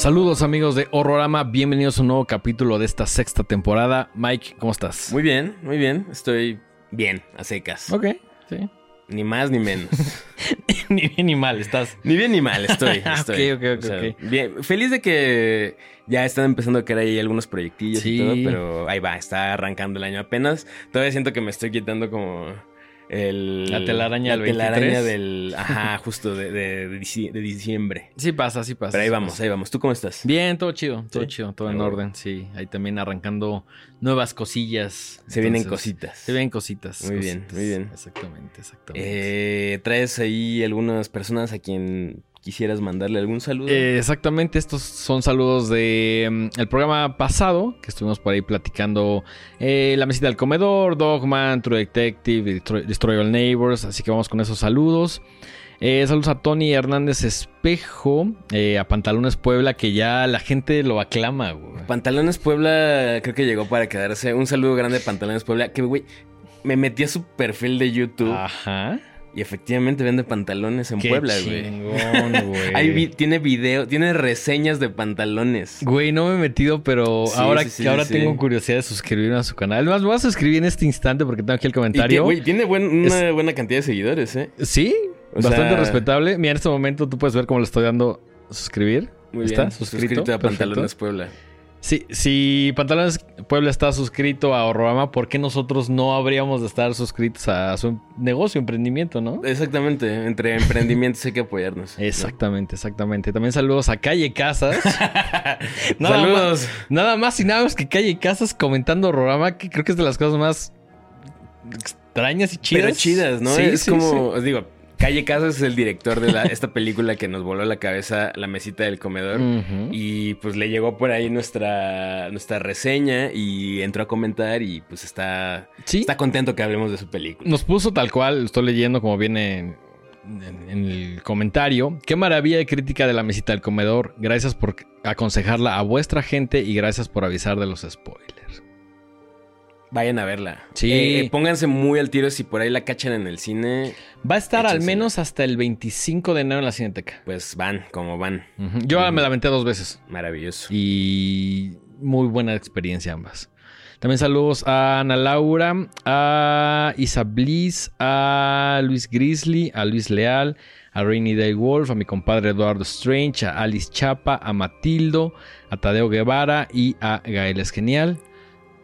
Saludos amigos de Horrorama, bienvenidos a un nuevo capítulo de esta sexta temporada. Mike, ¿cómo estás? Muy bien, muy bien. Estoy bien, a secas. Ok, sí. Ni más ni menos. ni bien ni mal, estás. Ni bien ni mal estoy. Estoy. ok, ok, ok, O sea, ok. Bien, feliz de que ya están empezando a caer ahí algunos proyectillos Sí. y todo, pero ahí va, está arrancando el año apenas. Todavía siento que me estoy quitando como el... La telaraña la del telaraña 23. del... Ajá, justo de, de, de dici- de diciembre. Sí pasa, sí pasa. Pero ahí sí vamos, pasa. ahí vamos. ¿Tú cómo estás? Bien, todo chido, todo Sí. chido, todo Ah, en orden, sí. Ahí también arrancando nuevas cosillas. Se vienen cositas. Se vienen cositas. Muy bien, muy bien. Exactamente, exactamente. Eh, ¿Traes ahí algunas personas a quien quisieras mandarle algún saludo? Eh, exactamente, estos son saludos de mm, el programa pasado, que estuvimos por ahí platicando eh, La Mesita del Comedor, Dogman, True Detective, Destroy, Destroy All Neighbors, así que vamos con esos saludos. Eh, saludos a Tony Hernández Espejo, eh, a Pantalones Puebla, que ya la gente lo aclama, güey. Pantalones Puebla creo que llegó para quedarse. Un saludo grande a Pantalones Puebla. Que, güey, me metí a su perfil de YouTube Ajá. Y efectivamente vende pantalones en Qué Puebla, güey. chingón, güey. Ahí vi- tiene video, tiene reseñas de pantalones. Güey, no me he metido, pero Sí, ahora, sí, sí, que ahora tengo curiosidad de suscribirme a su canal. Además, me voy a suscribir en este instante porque tengo aquí el Y comentario. güey, tiene buen- una buena cantidad de seguidores, ¿eh? Sí, O bastante sea- respetable. Mira, en este momento tú puedes ver cómo le estoy dando suscribir. Muy ¿Está bien. suscrito? a Perfecto. Pantalones Puebla. Sí, si Pantalones Puebla está suscrito a Horrorama, ¿por qué nosotros no habríamos de estar suscritos a su negocio, emprendimiento, no? Exactamente. Entre emprendimientos hay que apoyarnos. ¿no? Exactamente, exactamente. También saludos a Calle Casas. Nada Saludos. Nada más y nada menos que Calle Casas comentando Horrorama, que creo que es de las cosas más extrañas y chidas. Pero chidas, ¿no? Sí, es sí, como, sí. digo, Calle Casas es el director de la- esta película que nos voló la cabeza, La mesita del comedor. Y pues le llegó por ahí nuestra, nuestra reseña y entró a comentar y pues está, Sí. está contento que hablemos de su película. Nos puso tal cual, estoy leyendo como viene en, en- en el comentario. Qué maravilla de crítica de la mesita del comedor. Gracias por aconsejarla a vuestra gente y gracias por avisar de los spoilers. Vayan a verla. Sí. Eh, eh, pónganse muy al tiro si por ahí la cachan en el cine, Va a estar al menos hasta el 25 de enero en la Cineteca. pues van como van. Yo me la aventé dos veces Maravilloso. y muy buena experiencia ambas. También saludos a Ana Laura, a Isa Bliss, a Luis Grizzly, a Luis Leal, a Rainy Day Wolf, a mi compadre Eduardo Strange, a Alice Chapa, a Matildo, a Tadeo Guevara y a Gael es Genial.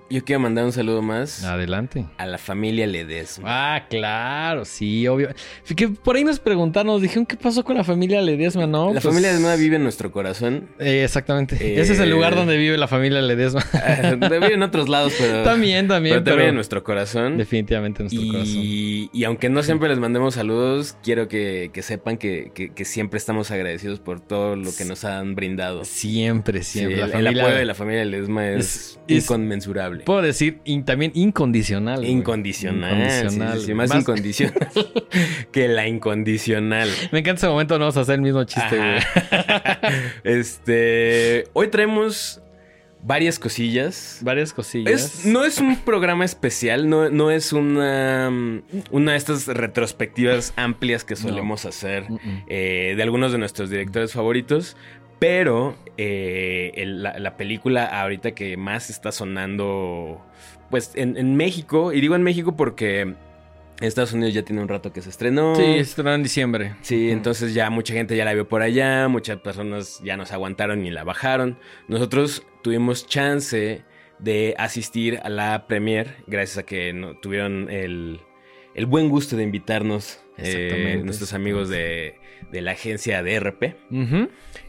Yo quiero mandar un saludo más Adelante. a la familia Ledesma. Ah, claro, sí, obvio. Que por ahí nos preguntaron, nos dijeron, ¿qué pasó con la familia Ledesma? No, la pues- familia Ledesma vive en nuestro corazón. Eh, exactamente. Eh, Ese es el lugar donde vive la familia Ledesma. Ah, vive en otros lados, pero... también, también, pero pero, también en nuestro corazón. definitivamente en nuestro corazón. Y, aunque no siempre les mandemos saludos, quiero que, que sepan que, que- que siempre estamos agradecidos por todo lo que nos han brindado. Siempre, Sí, siempre. el, la el apoyo de la familia Ledesma es, Es- es- Puedo decir in- también incondicional. Incondicional. Incondicional. sí, sí, más, incondicional que la incondicional. Me encanta ese momento, no vamos a hacer el mismo chiste, güey. Este. Hoy traemos varias cosillas. Varias cosillas. Es- no es un programa especial, no, no es una, una de estas retrospectivas amplias que solemos hacer eh, de algunos de nuestros directores favoritos. Pero eh, el- la, la película ahorita que más está sonando, pues en, en México, y digo en México porque Estados Unidos ya tiene un rato que se estrenó. Sí, estrenó en diciembre. Sí, entonces ya mucha gente ya la vio por allá, muchas personas ya nos aguantaron y la bajaron. Nosotros tuvimos chance de asistir a la premier gracias a que no, tuvieron el, el buen gusto de invitarnos eh, nuestros amigos de, de la agencia DRP.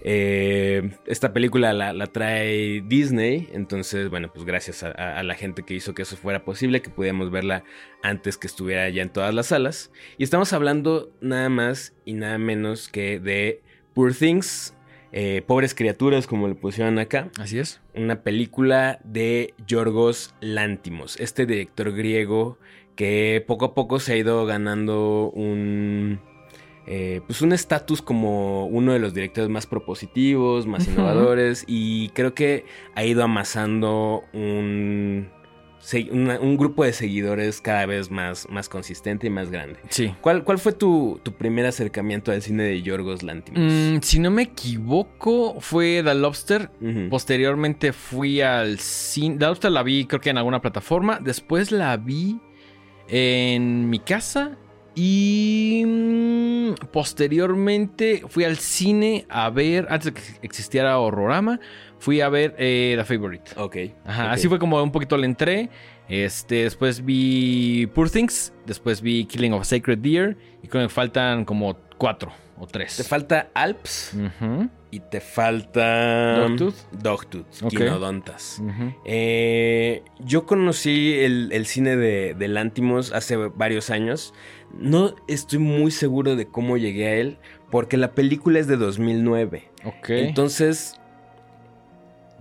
Eh, esta película la, la trae Disney, entonces, bueno, pues gracias a la gente que hizo que eso fuera posible, que pudiéramos verla antes que estuviera ya en todas las salas. Y estamos hablando nada más y nada menos que de Poor Things, eh, Pobres Criaturas, como le pusieron acá. Así es. Una película de Yorgos Lántimos, este director griego que poco a poco se ha ido ganando un eh, pues un estatus como uno de los directores más propositivos, más innovadores y creo que ha ido amasando un un grupo de seguidores cada vez más, más consistente y más grande. Sí. ¿Cuál, cuál fue tu, primer acercamiento al cine de Yorgos Lantimos? Mm, si no me equivoco, fue The Lobster. Posteriormente fui al cine. The Lobster la vi, creo que en alguna plataforma. Después la vi en mi casa. Y mm, posteriormente fui al cine a ver, antes de que existiera Horrorama, fui a ver eh, The Favorite. Ok. Ajá, así fue como un poquito le entré. Este, después vi Poor Things, después vi Killing of a Sacred Deer y creo que me faltan como cuatro o tres. Te falta Alps y te falta Dogtooth, Dogtooth, Quinodontas. Eh, yo conocí el, cine de, de Lantimos hace varios años. No estoy muy seguro de cómo llegué a él porque la película es de 2009. Ok. Entonces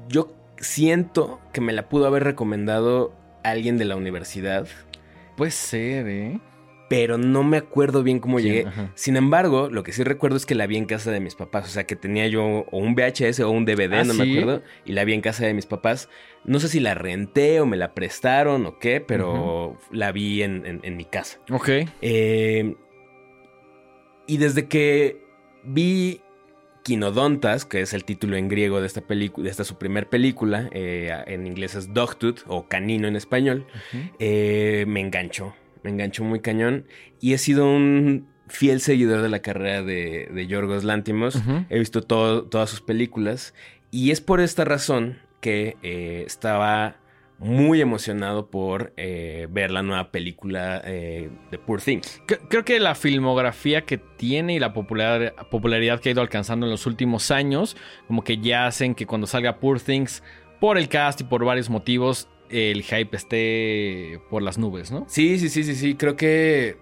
yo siento que me la pudo haber recomendado alguien de la universidad. Puede ser, ¿eh? Pero no me acuerdo bien cómo llegué. Sin embargo, lo que sí recuerdo es que la vi en casa de mis papás. O sea, que tenía yo o un VHS o un DVD, ¿Ah, no me acuerdo. Y la vi en casa de mis papás. No sé si la renté o me la prestaron o qué, pero la vi en, mi casa. Ok. Eh, y desde que vi Quinodontas, que es el título en griego de esta película, de esta su primer película, eh, en inglés es Dogtooth o Canino en español, eh, me enganchó, me enganchó muy cañón y he sido un fiel seguidor de la carrera de, de Yorgos Lantimos, he visto todas sus películas y es por esta razón que eh, estaba muy emocionado por eh, ver la nueva película eh, de Poor Things. Creo que la filmografía que tiene y la popularidad que ha ido alcanzando en los últimos años, como que ya hacen que cuando salga Poor Things, por el cast y por varios motivos, el hype esté por las nubes, ¿no? Sí, sí, sí, sí, sí. Creo que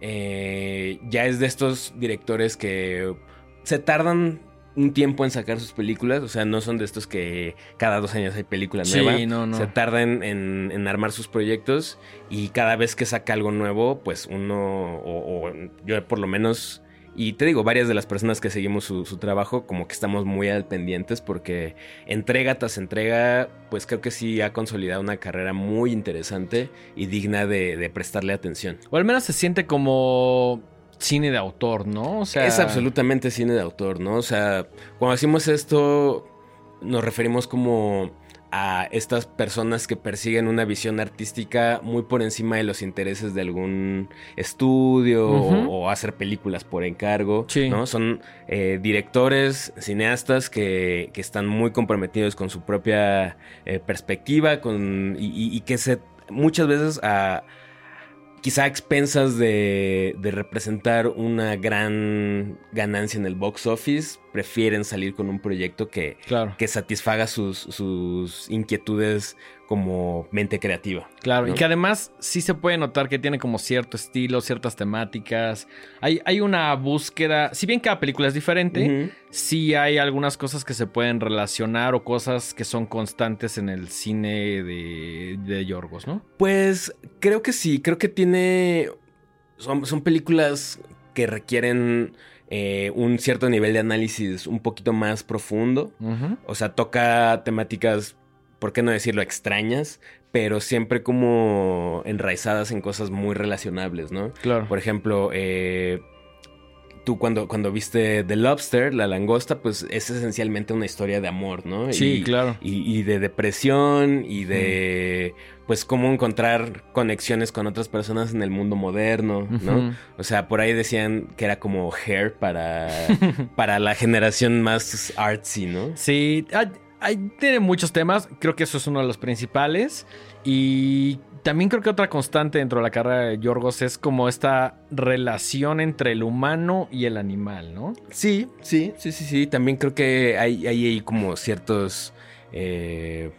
eh, ya es de estos directores que se tardan un tiempo en sacar sus películas. O sea, no son de estos que cada dos años hay película nueva. Sí, no, no. Se tardan en, armar sus proyectos y cada vez que saca algo nuevo, pues uno, o, yo por lo menos, y te digo, varias de las personas que seguimos su, trabajo, como que estamos muy al pendientes porque entrega tras entrega, pues creo que sí ha consolidado una carrera muy interesante y digna de, de prestarle atención. O al menos se siente como cine de autor, ¿no? O sea... Es absolutamente cine de autor, ¿no? O sea, cuando decimos esto, nos referimos como a estas personas que persiguen una visión artística muy por encima de los intereses de algún estudio o, hacer películas por encargo, ¿no? Son eh, directores, cineastas que, están muy comprometidos con su propia eh, perspectiva con, y, y, que se muchas veces a quizá a expensas de, representar una gran ganancia en el box office, prefieren salir con un proyecto que, que satisfaga sus, sus inquietudes como mente creativa. Claro, y que además sí se puede notar que tiene como cierto estilo, ciertas temáticas. Hay, hay una búsqueda, si bien cada película es diferente, sí hay algunas cosas que se pueden relacionar o cosas que son constantes en el cine de, de Yorgos, ¿no? Pues creo que sí, creo que tiene... Son, son películas que requieren... Eh, un cierto nivel de análisis un poquito más profundo. O sea, toca temáticas ¿por qué no decirlo extrañas? Pero siempre como enraizadas en cosas muy relacionables, ¿no? Claro. Por ejemplo, eh, tú cuando, cuando viste The Lobster, la langosta, pues es esencialmente una historia de amor, ¿no? Sí, claro. Y, de depresión y de, pues, cómo encontrar conexiones con otras personas en el mundo moderno, ¿no? O sea, por ahí decían que era como hair para, para la generación más artsy, ¿no? Sí, tiene muchos temas, creo que eso es uno de los principales. Y también creo que otra constante dentro de la carrera de Yorgos es como esta relación entre el humano y el animal, ¿no? Sí, sí, sí, sí, sí. También creo que hay, hay, como ciertos eh,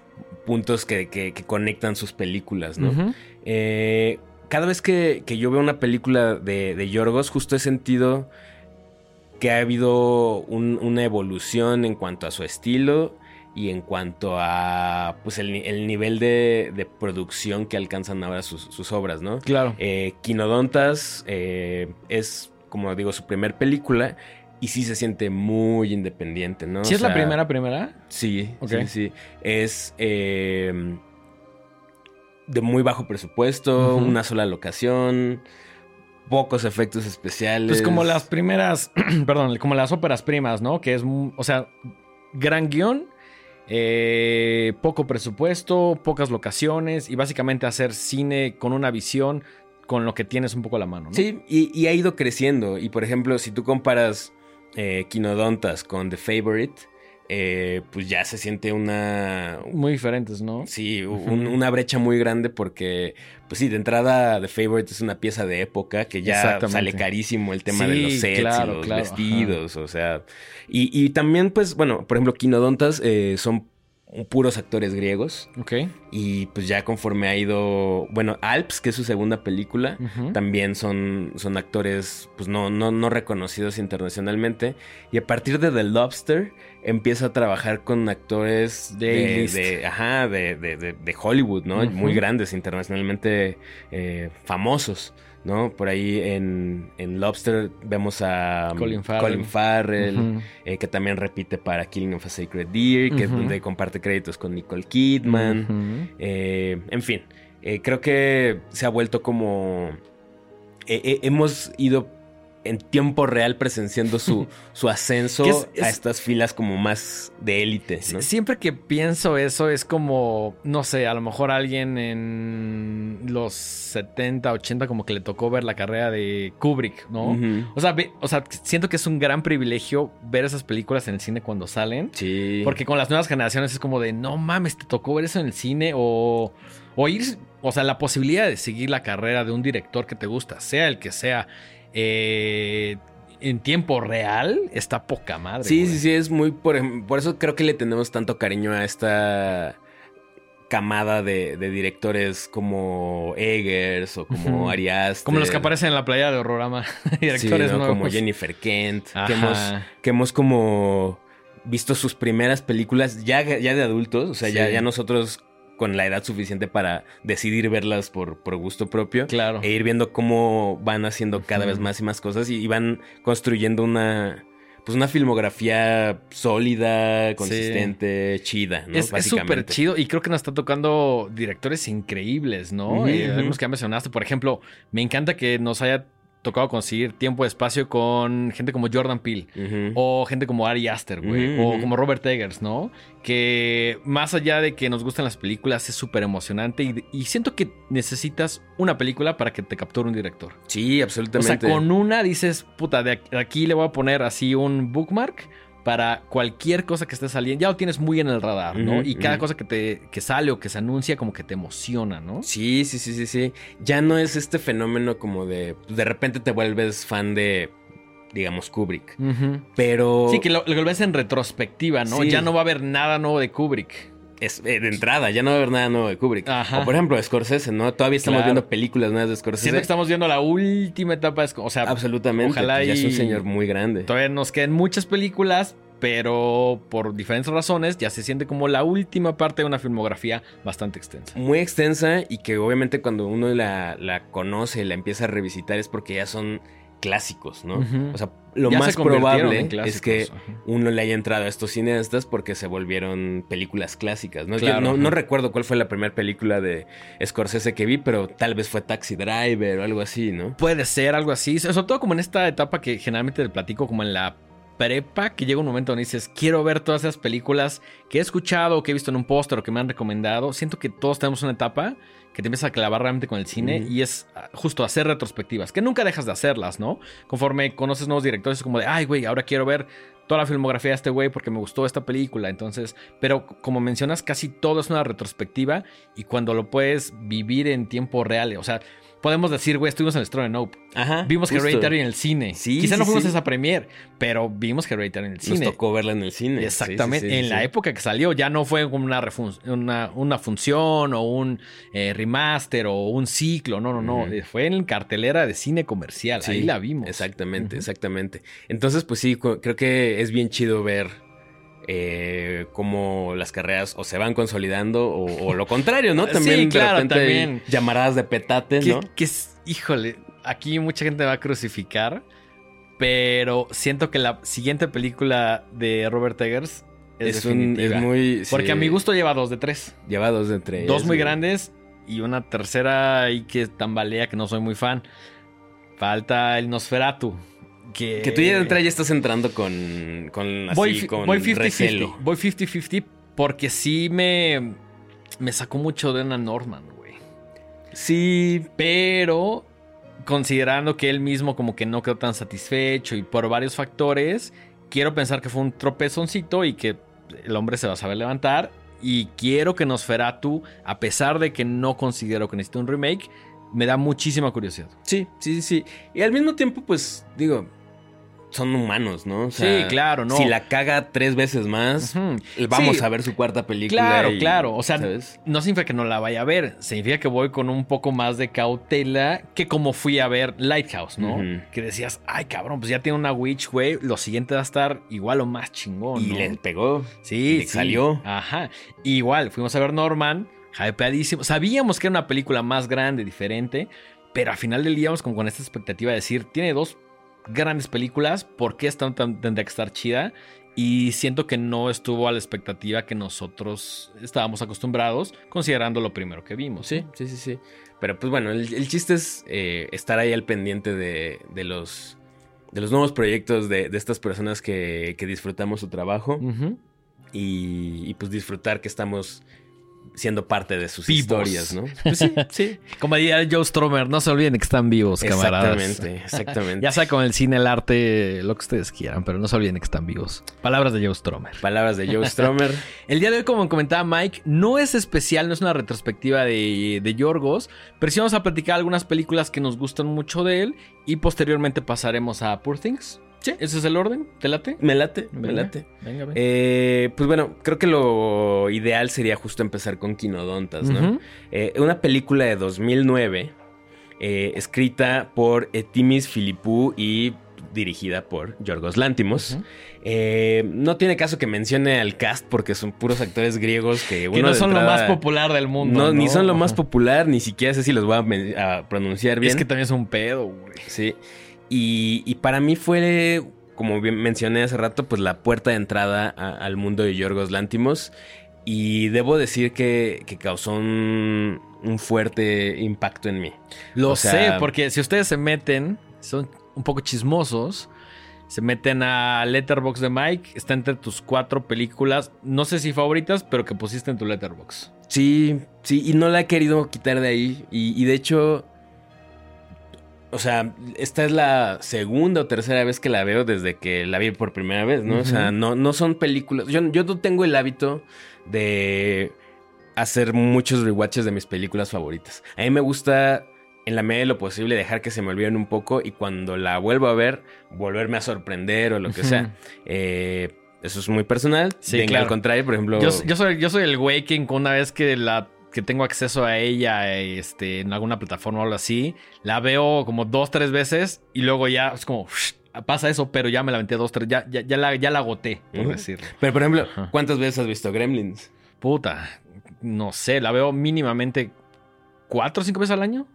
puntos que, conectan sus películas, ¿no? Eh, cada vez que, yo veo una película de, de Yorgos, justo he sentido que ha habido una evolución en cuanto a su estilo y en cuanto a pues el, nivel de, producción que alcanzan ahora sus, obras, ¿no? Claro. Eh, Quinodontas eh, es, como digo, su primer película y sí se siente muy independiente, ¿no? ¿Sí es la primera, primera? Sí, sí, sí. Es... Eh, de muy bajo presupuesto, una sola locación, pocos efectos especiales. Pues como las primeras, perdón, como las óperas primas, ¿no? Que es, o sea, gran guion, eh, poco presupuesto, pocas locaciones y básicamente hacer cine con una visión con lo que tienes un poco a la mano, ¿no? Sí, y, y ha ido creciendo. Y por ejemplo, si tú comparas eh, Quinodontas con The Favorite, eh, pues ya se siente una. Muy diferentes, ¿no? Sí, un- una brecha muy grande porque, pues sí, de entrada The Favorite es una pieza de época que ya sale carísimo el tema de los sets claro, y los claro, vestidos, o sea. Y, y también, pues, bueno, por ejemplo, Quinodontas eh, son puros actores griegos Ok. y pues ya conforme ha ido, bueno, Alps, que es su segunda película, también son, son actores pues no, no, no reconocidos internacionalmente. Y a partir de The Lobster empieza a trabajar con actores De ajá, de, de- Hollywood, ¿no? Muy grandes, internacionalmente eh, famosos. ¿No? Por ahí en, en Lobster vemos a um, Colin Farrell. Farrell, Ujú. eh, que también repite para Killing of a Sacred Deer, que Ujú. donde comparte créditos con Nicole Kidman. Eh, en fin, eh, creo que se ha vuelto como... hemos ido en tiempo real presenciando su, su ascenso es- a es- estas filas como más de élite, Siempre que pienso eso es como, no sé, a lo mejor alguien en los 70, 80 como que le tocó ver la carrera de Kubrick, ¿no? O sea, ve- o sea, siento que es un gran privilegio ver esas películas en el cine cuando salen. Sí. Porque con las nuevas generaciones es como de, no mames, te tocó ver eso en el cine o, o ir, o sea, la posibilidad de seguir la carrera de un director que te gusta, sea el que sea, eh, en tiempo real, está poca madre. Sí, güey. sí, sí, es muy... Por, eso creo que le tenemos tanto cariño a esta camada de, de directores como Eggers o como Ujú. Ari Aster. Como los que aparecen en la playa de Horrorama, Sí, directores ¿no? nuevos. Como Jennifer Kent, que hemos, que hemos como visto sus primeras películas ya, ya de adultos, o sea, ya, Sí. ya nosotros con la edad suficiente para decidir verlas por, por gusto propio Claro. e ir viendo cómo van haciendo cada vez más y más cosas y, y van construyendo una pues una filmografía sólida, consistente, chida, ¿no? Es- súper chido y creo que nos está tocando directores increíbles, ¿no? Eh, algunos que ya mencionaste, por ejemplo, me encanta que nos haya tocado conseguir tiempo de espacio con gente como Jordan Peele. O gente como Ari Aster, güey. O como Robert Eggers, ¿no? Que más allá de que nos gustan las películas, es súper emocionante. Y, y siento que necesitas una película para que te capture un director. Sí, O sea, absolutamente. con una dices, puta, de aquí le voy a poner así un bookmark para cualquier cosa que esté saliendo. Ya lo tienes muy en el radar, ¿no? Y cada cosa que te que sale o que se anuncia como que te emociona, ¿no? Sí, sí, sí, sí, sí. Ya no es este fenómeno como de de repente te vuelves fan de digamos Kubrick, pero Sí, que lo, lo ves en retrospectiva, ¿no? Sí. Ya no va a haber nada nuevo de Kubrick. Es eh, de entrada, ya no va a haber nada nuevo de Kubrick. Ajá. O por ejemplo, Scorsese, ¿no? Todavía estamos Claro. viendo películas nuevas de Scorsese. Siento que estamos viendo la última etapa, es- o sea, Absolutamente. Ojalá pues ya es un y- señor muy grande. todavía nos quedan muchas películas, pero por diferentes razones ya se siente como la última parte de una filmografía bastante extensa. Muy extensa y que obviamente cuando uno la, la conoce, la empieza a revisitar es porque ya son clásicos, ¿no? O sea, lo Ya más probable es que ajá. uno le haya entrado a estos cineastas porque se volvieron películas clásicas, ¿no? Yo no, recuerdo cuál fue la primera película de Scorsese que vi, pero tal vez fue Taxi Driver o algo así, ¿no? Puede ser algo así, sobre todo como en esta etapa que generalmente te platico como en la prepa, que llega un momento donde dices, quiero ver todas esas películas que he escuchado, que he visto en un póster o que me han recomendado. Siento que todos tenemos una etapa que te empieza a clavar realmente con el cine y es ah, justo hacer retrospectivas, que nunca dejas de hacerlas, ¿no? Conforme conoces nuevos directores, es como de, ay, güey, ahora quiero ver toda la filmografía de este güey porque me gustó esta película. Entonces, pero como mencionas, casi todo es una retrospectiva y cuando lo puedes vivir en tiempo real, o sea, podemos decir, güey, estuvimos en el de Nope. Ajá. Vimos justo. Hereditary en el cine. Sí, Quizá sí, no fuimos sí. a esa premier, pero vimos Hereditary en el Nos cine. tocó verla en el cine. Exactamente, Sí, en la época que salió, ya no fue como una, una, una función o un eh, remaster o un ciclo, no, no, no, eh, fue en cartelera de cine comercial, Sí, ahí la vimos. Exactamente, exactamente. Entonces, pues sí, creo que es bien chido ver eh, cómo las carreras o se van consolidando o, o lo contrario, ¿no? Sí, También claro, de repente también. llamaradas de petate, Que, ¿no? que es, híjole, aquí mucha gente me va a crucificar, pero siento que la siguiente película de Robert Eggers es, Es, un, es muy... Porque sí, a mi gusto lleva dos de tres. Lleva dos de entre Dos muy grandes y una tercera y que tambalea que no soy muy fan. Falta el Nosferatu. Que, Que tú ya de entrada ya estás entrando con, con así, voy, fi- con voy 50-50. recelo. Voy 50-50 porque sí me, me sacó mucho de Ana Norman, güey. Sí, Pero considerando que él mismo como que no quedó tan satisfecho y por varios factores, quiero pensar que fue un tropezoncito y que el hombre se va a saber levantar. Y quiero que Nosferatu, a pesar de que no considero que necesite un remake, me da muchísima curiosidad. sí, sí, sí, sí. Y al mismo tiempo, pues, digo, son humanos, ¿no? O Sí, claro, no. Si la caga tres veces más, vamos Sí. a ver su cuarta película. Claro, y- claro. O sea, ¿sabes? no significa que no la vaya a ver. Significa que voy con un poco más de cautela que como fui a ver Lighthouse, ¿no? Que decías, ay, cabrón, pues ya tiene una Witch, güey. Lo siguiente va a estar igual o más chingón. Y ¿no? le pegó. Sí, le sí. salió. Ajá. Igual, fuimos a ver Norman, hypeadísimo. Sabíamos que era una película más grande, diferente, pero al final del día íbamos como con esta expectativa de decir, tiene dos grandes películas, ¿por qué esta tendría que estar chida? Y siento que no estuvo a la expectativa que nosotros estábamos acostumbrados, considerando lo primero que vimos. Sí, sí, sí, sí. Pero pues bueno, el, el chiste es eh, estar ahí al pendiente de, de los de los nuevos proyectos de, de estas personas que, que disfrutamos su trabajo y, y, pues disfrutar que estamos siendo parte de sus Vivos. historias, ¿no? Pues sí, sí. Como diría Joe Stromer, no se olviden que están vivos, camaradas. Exactamente, exactamente. Ya sea con el cine, el arte, lo que ustedes quieran, pero no se olviden que están vivos. Palabras de Joe Stromer. Palabras de Joe Stromer. El día de hoy, como comentaba Mike, no es especial, no es una retrospectiva de, de Yorgos, pero sí vamos a platicar algunas películas que nos gustan mucho de él y posteriormente pasaremos a Poor Things. Sí. ¿Ese es el orden? ¿Te late? Me late, me Venga. late. Venga, venga. Eh, pues bueno, creo que lo ideal sería justo empezar con Quinodontas, ¿no? Eh, una película de 2009, eh, escrita por Etimis Filipou y dirigida por Yorgos Lántimos. Eh, no tiene caso que mencione al cast porque son puros actores griegos que, Que no son lo más popular del mundo. No, ni son lo más popular, ni siquiera sé si los voy a pronunciar bien. Es que también es un pedo, güey. Sí. Y, y para mí fue, como bien mencioné hace rato, pues la puerta de entrada a- al mundo de Yorgos Lántimos. Y debo decir que, que causó un, un fuerte impacto en mí. Lo O sea- sé, porque si ustedes se meten, son un poco chismosos. Se meten a Letterbox de Mike, está entre tus cuatro películas, no sé si favoritas, pero que pusiste en tu Letterbox. Sí, sí, y no la he querido quitar de ahí. Y, y de hecho, o sea, esta es la segunda o tercera vez que la veo desde que la vi por primera vez, ¿no? O sea, no, no son películas. Yo, yo no tengo el hábito de hacer muchos rewatches de mis películas favoritas. A mí me gusta, en la medida de lo posible, dejar que se me olviden un poco y cuando la vuelvo a ver, volverme a sorprender o lo que sea. Eh, eso es muy personal. Sí, Venga, claro. Al contrario, por ejemplo. Yo, yo soy, yo soy el güey que una vez que la que tengo acceso a ella este, en alguna plataforma o algo así, la veo como dos, tres veces y luego ya es como pasa eso, pero ya me la aventé dos, tres, ya, ya, ya la, ya la agoté, por Ujú. decirlo. Pero por ejemplo, Ajá. ¿cuántas veces has visto Gremlins? Puta, no sé, la veo mínimamente cuatro o cinco veces al año.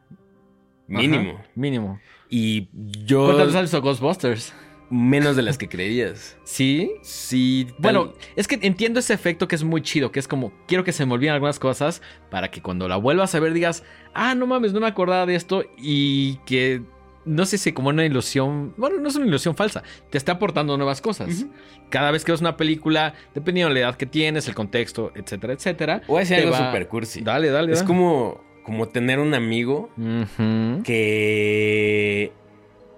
Mínimo. Ajá, mínimo. Y yo ¿Cuántas veces has visto Ghostbusters? Menos de las que creerías. Sí. Sí. tal- Bueno, es que entiendo ese efecto que es muy chido, que es como, quiero que se me olviden algunas cosas para que cuando la vuelvas a ver digas, ah, no mames, no me acordaba de esto y que, no sé si como una ilusión, bueno, no es una ilusión falsa, te está aportando nuevas cosas. Cada vez que ves una película, dependiendo de la edad que tienes, el contexto, etcétera, etcétera. Decir te algo va- super cursi. Dale, dale. Es dale. como, como tener un amigo que.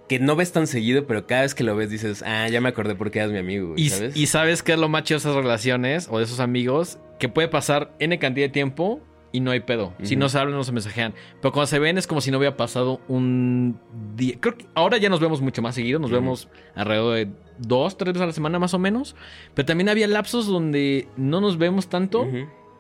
Que no ves tan seguido, pero cada vez que lo ves dices, ah, ya me acordé por qué eras mi amigo, güey", Y, ¿sabes? y sabes qué es lo más chido de esas relaciones o de esos amigos, que puede pasar N cantidad de tiempo y no hay pedo. Si no se hablan, no se mensajean. Pero cuando se ven es como si no hubiera pasado un día. Creo que ahora ya nos vemos mucho más seguido. Nos vemos alrededor de dos, tres veces a la semana más o menos. Pero también había lapsos donde no nos vemos tanto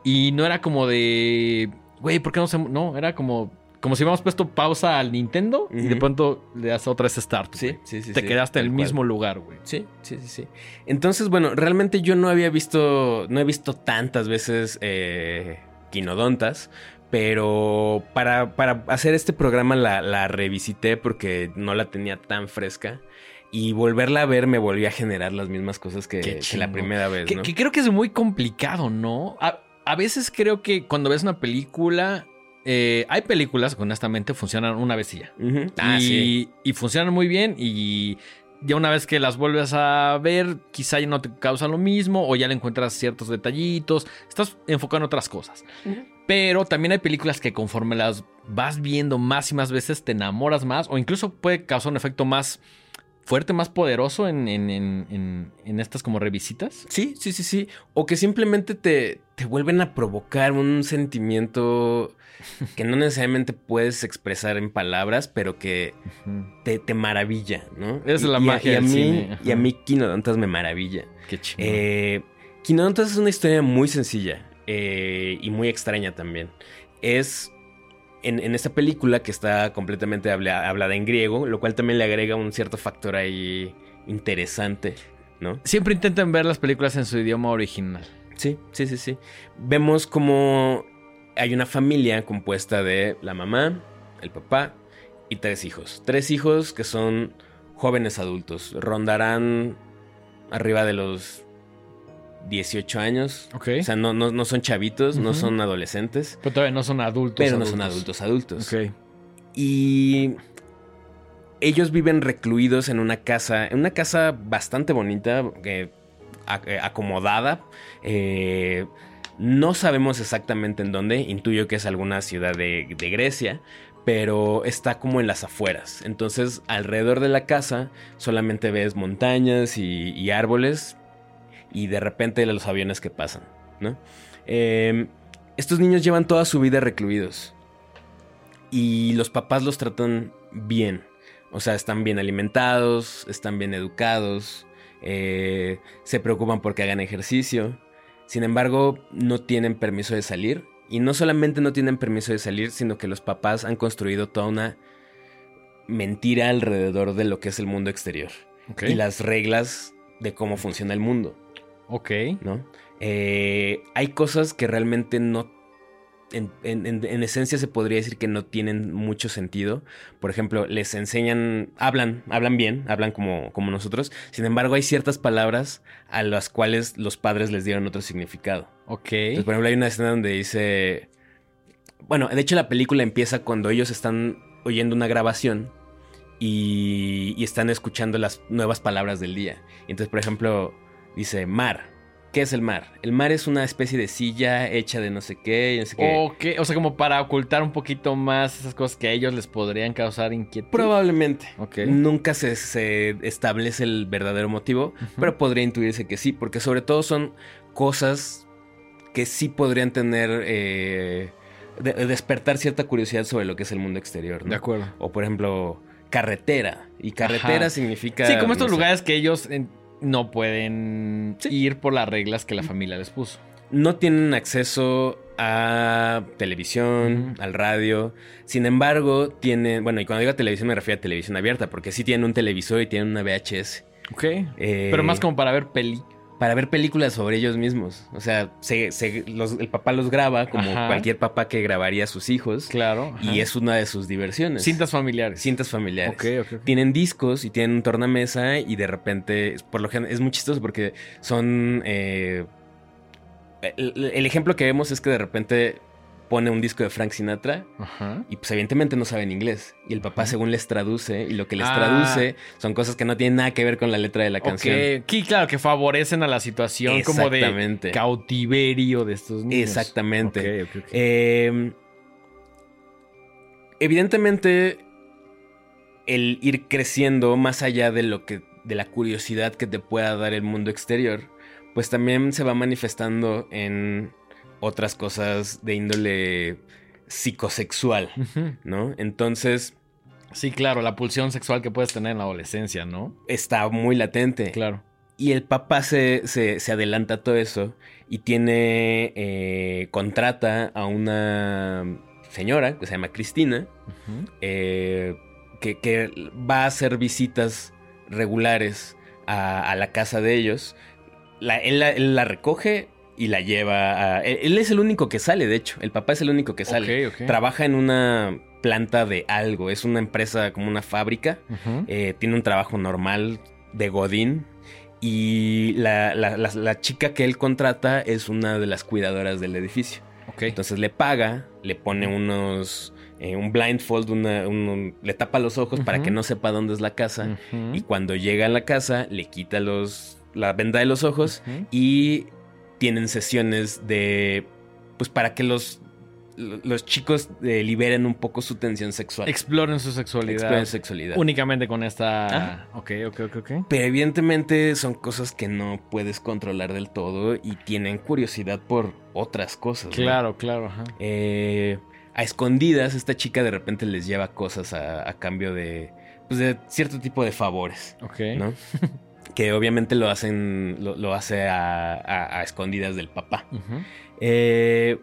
y no era como de, güey, ¿por qué no se... No, era como... Como si hubiéramos puesto pausa al Nintendo y de pronto le das otra vez start. Sí, sí, sí. Te sí, quedaste en el cual. mismo lugar, güey. Sí, sí, sí, sí. Entonces, bueno, realmente yo no había visto, no he visto tantas veces eh, Quinodontas, pero para, para hacer este programa la, la revisité porque no la tenía tan fresca y volverla a ver me volvió a generar las mismas cosas que, que la primera vez, Que, ¿no? que creo que es muy complicado, ¿no? A, a veces creo que cuando ves una película eh, hay películas que honestamente funcionan una vez y ya. Ah, y, sí. y funcionan muy bien y ya una vez que las vuelves a ver, quizá ya no te causa lo mismo o ya le encuentras ciertos detallitos, estás enfocado en otras cosas. Pero también hay películas que conforme las vas viendo más y más veces te enamoras más o incluso puede causar un efecto más fuerte, más poderoso en, en- en- en- estas como revisitas. Sí, sí, sí, sí. O que simplemente te, te vuelven a provocar un sentimiento que no necesariamente puedes expresar en palabras, pero que te, te maravilla, ¿no? Esa es la Y- y a- magia y a del mí, cine, Y a mí Quinodontas me maravilla. Qué chingón. Eh, Quinodontas es una historia muy sencilla eh, y muy extraña también. Es en, en esta película que está completamente habla- hablada en griego, lo cual también le agrega un cierto factor ahí interesante, ¿no? Siempre intenten ver las películas en su idioma original. Sí, sí, sí, sí. Vemos como hay una familia compuesta de la mamá, el papá y tres hijos. Tres hijos que son jóvenes adultos. Rondarán arriba de los 18 años. O sea, no, no, no son chavitos, no son adolescentes, Pero todavía no son adultos. pero no son adultos adultos. Ok. Y ellos viven recluidos en una casa, en una casa bastante bonita, eh, eh, acomodada. Eh, no sabemos exactamente en dónde, intuyo que es alguna ciudad de, de Grecia, pero está como en las afueras. Entonces, alrededor de la casa solamente ves montañas y, y árboles y de repente los aviones que pasan, ¿no? Eh, estos niños llevan toda su vida recluidos y los papás los tratan bien. O sea, están bien alimentados, están bien educados, eh, se preocupan porque hagan ejercicio. Sin embargo, no tienen permiso de salir. Y no solamente no tienen permiso de salir, sino que los papás han construido toda una mentira alrededor de lo que es el mundo exterior. Y las reglas de cómo funciona el mundo. Ok. ¿no? Eh, hay cosas que realmente no... En, en- en- en esencia se podría decir que no tienen mucho sentido. Por ejemplo, les enseñan, hablan, hablan bien, hablan como, como nosotros. Sin embargo, hay ciertas palabras a las cuales los padres les dieron otro significado. Ok. Entonces, por ejemplo, hay una escena donde dice... Bueno, de hecho la película empieza cuando ellos están oyendo una grabación y, y están escuchando las nuevas palabras del día. Entonces, por ejemplo, dice mar. ¿Qué es el mar? El mar es una especie de silla hecha de no sé qué y no sé qué. O sea, como para ocultar un poquito más esas cosas que a ellos les podrían causar inquietud. Probablemente. Ok. Nunca se, se establece el verdadero motivo, pero podría intuirse que sí, porque sobre todo son cosas que sí podrían tener, eh, de- de despertar cierta curiosidad sobre lo que es el mundo exterior, ¿no? De acuerdo. O por ejemplo, carretera. Y carretera Ajá. significa... Sí, como estos no sé, lugares que ellos no pueden Sí. ir por las reglas que la familia les puso. no tienen acceso a televisión, al radio. Sin embargo, tienen, bueno, y cuando digo televisión me refiero a televisión abierta, porque sí tienen un televisor y tienen una VHS. Ok. Eh, Pero más como para ver peli. Para ver películas sobre ellos mismos. O sea, se- se- los- el papá los graba como Ajá. cualquier papá que grabaría a sus hijos. Claro. ajá. Y es una de sus diversiones. Cintas familiares. Cintas familiares. Ok, ok, ok. Tienen discos y tienen un tornamesa y de repente, por lo general, es muy chistoso porque son... eh, el, el ejemplo que vemos es que de repente pone un disco de Frank Sinatra Ajá. y pues evidentemente no saben inglés. Y el papá según les traduce y lo que les Ah. traduce son cosas que no tienen nada que ver con la letra de la canción. Sí, claro, que favorecen a la situación como de cautiverio de estos niños. Exactamente. Eh, evidentemente, el ir creciendo más allá de lo que. de la curiosidad que te pueda dar el mundo exterior, pues también se va manifestando en otras cosas de índole psicosexual. ¿no? Entonces, Sí, claro, la pulsión sexual que puedes tener en la adolescencia, ¿no? está muy latente. Claro. Y el papá se, se- se adelanta a todo eso y tiene. eh, contrata a una señora que se llama Cristina. Eh, que, que va a hacer visitas regulares a, a la casa de ellos. La- él, la, él la recoge y la lleva a... Él, él es el único que sale, de hecho. El papá es el único que sale. Trabaja en una planta de algo. Es una empresa como una fábrica. Eh, tiene un trabajo normal de Godín. Y la, la- la- la chica que él contrata es una de las cuidadoras del edificio. Entonces le paga, le pone unos. eh, un blindfold, una- un- un- le tapa los ojos para que no sepa dónde es la casa. Y cuando llega a la casa, le quita los, la venda de los ojos y tienen sesiones de. Pues para que los, los chicos eh, liberen un poco su tensión sexual. Exploren su sexualidad. Exploren su sexualidad. Únicamente con esta. Ajá. Ok, ok, ok, ok. Pero evidentemente son cosas que no puedes controlar del todo y tienen curiosidad por otras cosas. ¿no? Claro, claro. Ajá. Eh, a escondidas, esta chica de repente les lleva cosas a, a cambio de, pues de cierto tipo de favores, Ok. ¿no? que obviamente lo hacen, lo, lo hace a, a- a escondidas del papá. Eh,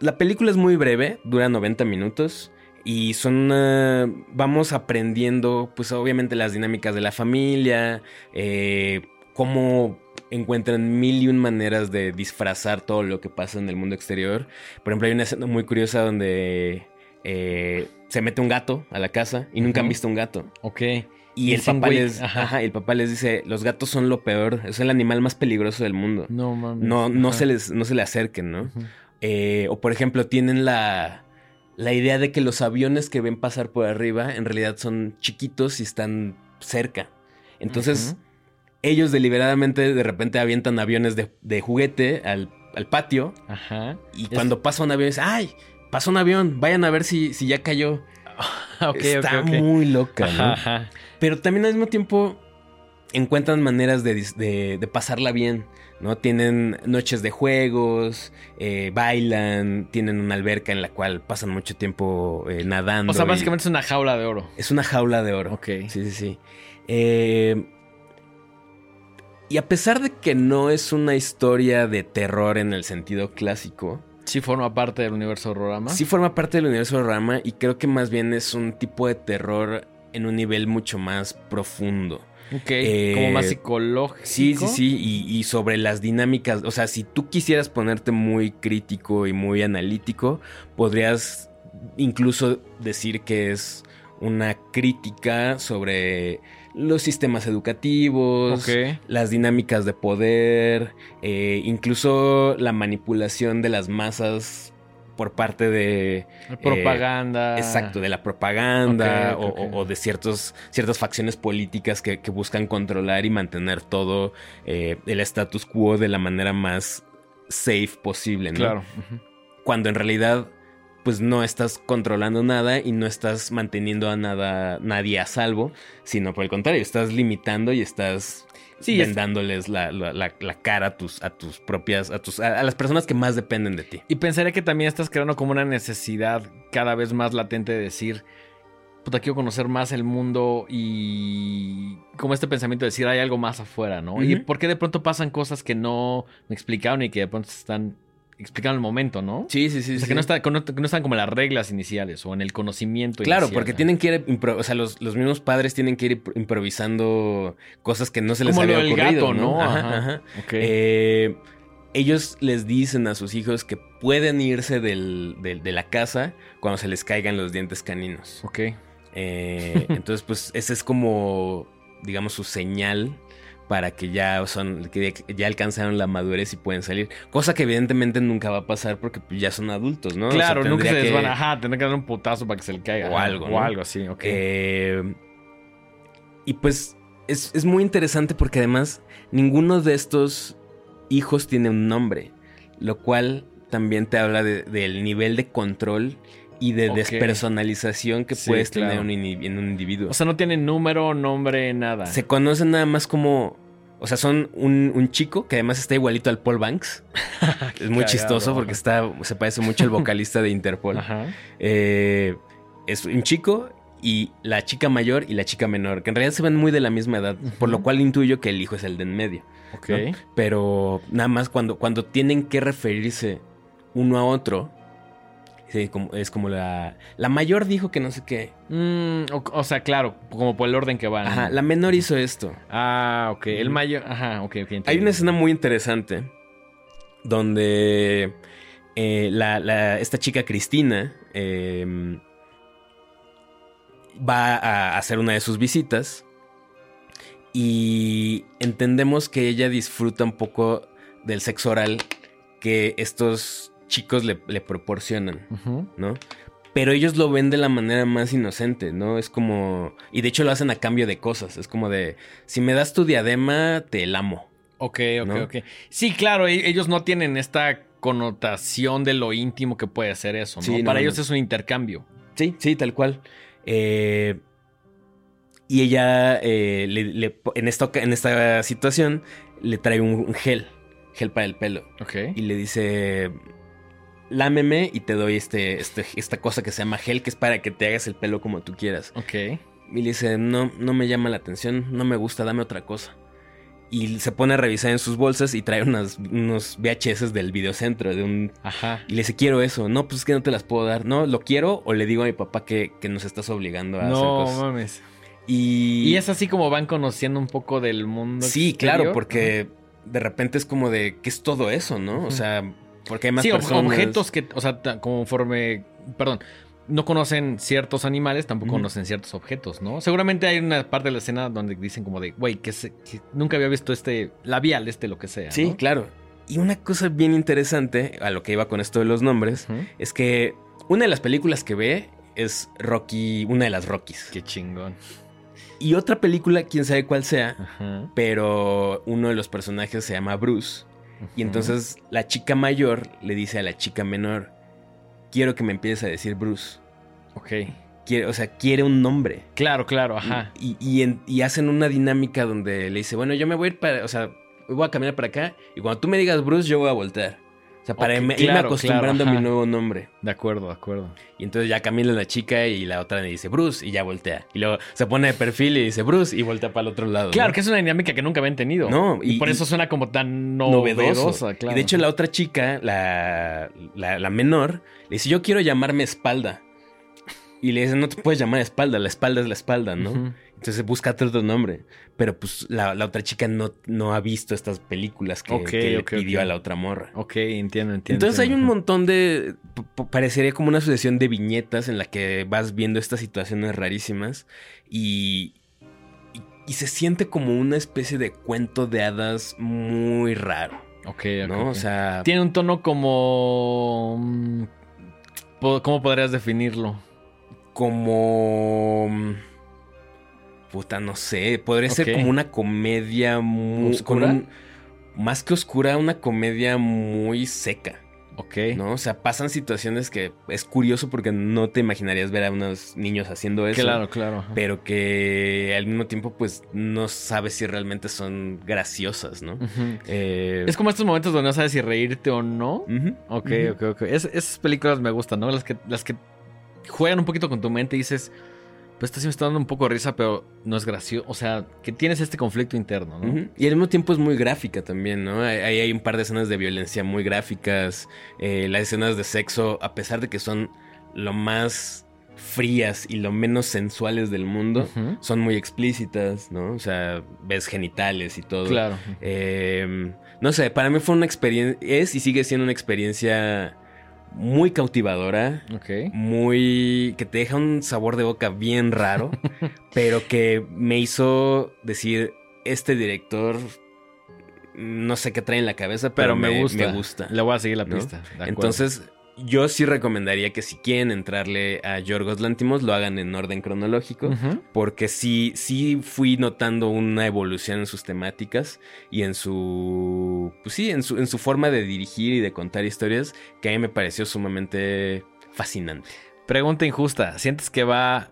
la película es muy breve, dura 90 minutos. Y son. eh, vamos aprendiendo, pues obviamente, las dinámicas de la familia. eh, cómo encuentran mil y un maneras de disfrazar todo lo que pasa en el mundo exterior. Por ejemplo, hay una escena muy curiosa donde eh, se mete un gato a la casa y nunca han visto un gato. Ok. Y el papá, les, ajá. ajá, el papá les dice: Los gatos son lo peor, es el animal más peligroso del mundo. No mames. No, no, Ajá. se, les, no se le acerquen, ¿no? Eh, o por ejemplo, tienen la, la idea de que los aviones que ven pasar por arriba en realidad son chiquitos y están cerca. Entonces, ellos deliberadamente de repente avientan aviones de, de juguete al, al patio Ajá. y Es- cuando pasa un avión, dicen, ¡ay! Pasó un avión, vayan a ver si, si ya cayó. ok, Está muy loca, ¿no? Ajá, ajá. Pero también al mismo tiempo encuentran maneras de, de- de pasarla bien, ¿no? Tienen noches de juegos, eh, bailan, tienen una alberca en la cual pasan mucho tiempo eh, nadando. O sea, y- básicamente es una jaula de oro. Es una jaula de oro. Ok. Sí, sí, sí. Eh, y a pesar de que no es una historia de terror en el sentido clásico, Sí forma parte del universo Horrorama. Sí forma parte del universo de Rama y creo que más bien es un tipo de terror en un nivel mucho más profundo. Ok. Eh, como más psicológico. Sí, sí, sí, y, y sobre las dinámicas, o sea, si tú quisieras ponerte muy crítico y muy analítico, podrías incluso decir que es una crítica sobre los sistemas educativos, las dinámicas de poder, eh, incluso la manipulación de las masas por parte de... Propaganda. Exacto, de la propaganda o- de ciertos, ciertas facciones políticas que, que buscan controlar y mantener todo eh, el status quo de la manera más safe posible, ¿no? Claro. Cuando en realidad, pues no estás controlando nada y no estás manteniendo a nada, nadie a salvo, sino por el contrario, estás limitando y estás Sí, es- vendándoles la, la- la- la cara a tus, a tus propias, a tus, a, a las personas que más dependen de ti. Y pensaría que también estás creando como una necesidad cada vez más latente de decir, puta, quiero conocer más el mundo y como este pensamiento de decir, hay algo más afuera, ¿no? Y por qué de pronto pasan cosas que no me explicaron y que de pronto se están explicando en el momento, ¿no? Sí, sí, sí. o sea, sí. que no, está, que no- que no están como las reglas iniciales o en el conocimiento Claro, inicial, porque ¿no? tienen que ir, o sea, los, los mismos padres tienen que ir impro- improvisando cosas que no se les Como lo había del ocurrido, gato, ¿no? Ajá, Ajá. Eh, ellos les dicen a sus hijos que pueden irse del- del- de la casa cuando se les caigan los dientes caninos. ok. Eh, entonces, pues, ese es como, digamos, su señal para que ya son, que ya alcanzaron la madurez y pueden salir. Cosa que evidentemente nunca va a pasar porque ya son adultos, ¿no? O sea, Claro, nunca se les que- van a... Ajá, tendrán que dar un putazo para que se le caiga. O algo, O algo así, ok. Eh, y pues es, es muy interesante porque además ninguno de estos hijos tiene un nombre, lo cual también te habla de- del nivel de control y de despersonalización que Sí, puedes claro. tener un en un individuo. o sea, no tienen número, nombre, nada. Se conocen nada más como... O sea, son un, un chico que además está igualito al Paul Banks. es muy cagado, chistoso porque está, se parece mucho al vocalista de Interpol. Ajá. Eh, es un chico y la chica mayor y la chica menor, que en realidad se ven muy de la misma edad, por lo cual intuyo que el hijo es el de en medio. Ok. ¿no? Pero nada más cuando, cuando tienen que referirse uno a otro, sí, como- es como la... La mayor dijo que no sé qué. Mm, o, o sea, claro, como por el orden que van. Ajá, la menor hizo esto. Ah, ok. El mayor. Ajá, ok, ok. Hay una escena muy interesante donde eh, la, la- esta chica Cristina eh, va a hacer una de sus visitas y entendemos que ella disfruta un poco del sexo oral que estos chicos le, le proporcionan. ¿no? Pero ellos lo ven de la manera más inocente, ¿no? Es como... Y de hecho lo hacen a cambio de cosas. Es como de, si me das tu diadema, te el amo. Ok, ok, ¿No? ok. Sí, claro, e- ellos no tienen esta connotación de lo íntimo que puede ser eso, ¿no? Sí, Para no. ellos es un intercambio. Sí, sí, tal cual. Eh, y ella, eh, le- en, esta, en esta situación, le trae un gel, gel para el pelo. Ok. Y le dice, lámeme y te doy este, este, esta cosa que se llama gel, que es para que te hagas el pelo como tú quieras. Ok. Y le dice, no, no me llama la atención, no me gusta, dame otra cosa. Y se pone a revisar en sus bolsas y trae unas, unos VHS del videocentro, de un Ajá. y le dice, quiero eso. No, pues es que no te las puedo dar. No, lo quiero o le digo a mi papá que, que nos estás obligando a hacer No cosas. mames. Y, Y es así como van conociendo un poco del mundo. Sí, exterior. claro, porque de repente es como de, ¿qué es todo eso, no? O sea, porque hay más Sí, ob- personas. objetos que, o sea, conforme, perdón, no conocen ciertos animales, tampoco conocen ciertos objetos, ¿no? Seguramente hay una parte de la escena donde dicen como de, güey, que, se- que nunca había visto este labial, este lo que sea. Sí, ¿no? claro. Y una cosa bien interesante, a lo que iba con esto de los nombres, es que una de las películas que ve es Rocky, una de las Rockies. Qué chingón. Y otra película, quién sabe cuál sea, pero uno de los personajes se llama Bruce. Y entonces la chica mayor le dice a la chica menor, quiero que me empieces a decir Bruce. Ok. Quiere, o sea, quiere un nombre. Claro, claro, ajá. Y, y en- y hacen una dinámica donde le dice, bueno, yo me voy a ir para, o sea, voy a caminar para acá y cuando tú me digas Bruce, yo voy a voltear. O sea, para irme, claro, acostumbrando claro, a mi nuevo nombre. De acuerdo, de acuerdo. Y entonces ya camina la chica y la otra le dice Bruce y ya voltea. Y luego se pone de perfil y dice Bruce y voltea para el otro lado. Claro, ¿no? que es una dinámica que nunca habían tenido. No, y, y- por eso suena como tan novedoso. novedosa, claro. Y de hecho la otra chica, la, la, la menor, le dice, yo quiero llamarme espalda. Y le dice, no te puedes llamar espalda, la espalda es la espalda, ¿no? Entonces busca otro nombre. Pero pues la, la otra chica no, no ha visto estas películas que, Ok, que le pidió a la otra morra. Ok, entiendo, entiendo. Entonces hay un montón de... Parecería como una sucesión de viñetas en la que vas viendo estas situaciones rarísimas y, y, y se siente como una especie de cuento de hadas muy raro, Ok, ¿no? O sea... Tiene un tono como... mm, ¿Cómo podrías definirlo? Como... Puta, no sé. Podría ser Ok. como una comedia muy... ¿Oscura? con un- más que oscura, una comedia muy seca, Ok. ¿no? O sea, pasan situaciones que es curioso porque no te imaginarías ver a unos niños haciendo eso. Claro, claro. ajá. Pero que al mismo tiempo, pues, no sabes si realmente son graciosas, ¿no? Eh, Es como estos momentos donde no sabes si reírte o no. ujú, Ok, ujú. ok, ok. Es- esas películas me gustan, ¿no? Las que, las que juegan un poquito con tu mente y dices, pues esta sí me está dando un poco de risa, pero no es gracioso. O sea, que tienes este conflicto interno, ¿no? Y al mismo tiempo es muy gráfica también, ¿no? Hay, hay- hay un par de escenas de violencia muy gráficas. eh, las escenas de sexo, a pesar de que son lo más frías y lo menos sensuales del mundo, son muy explícitas, ¿no? O sea, ves genitales y todo. Claro. Eh, no sé, para mí fue una experiencia, es y sigue siendo una experiencia muy cautivadora, Ok. muy que te deja un sabor de boca bien raro, pero que me hizo decir, este director, no sé qué trae en la cabeza, pero, Pero me, gusta. Me gusta. Le voy a seguir la pista. Entonces, yo sí recomendaría que si quieren entrarle a Yorgos Lantimos, lo hagan en orden cronológico. Porque sí, sí fui notando una evolución en sus temáticas y en su. Pues sí, en su, en su forma de dirigir y de contar historias que a mí me pareció sumamente fascinante. Pregunta injusta. ¿Sientes que va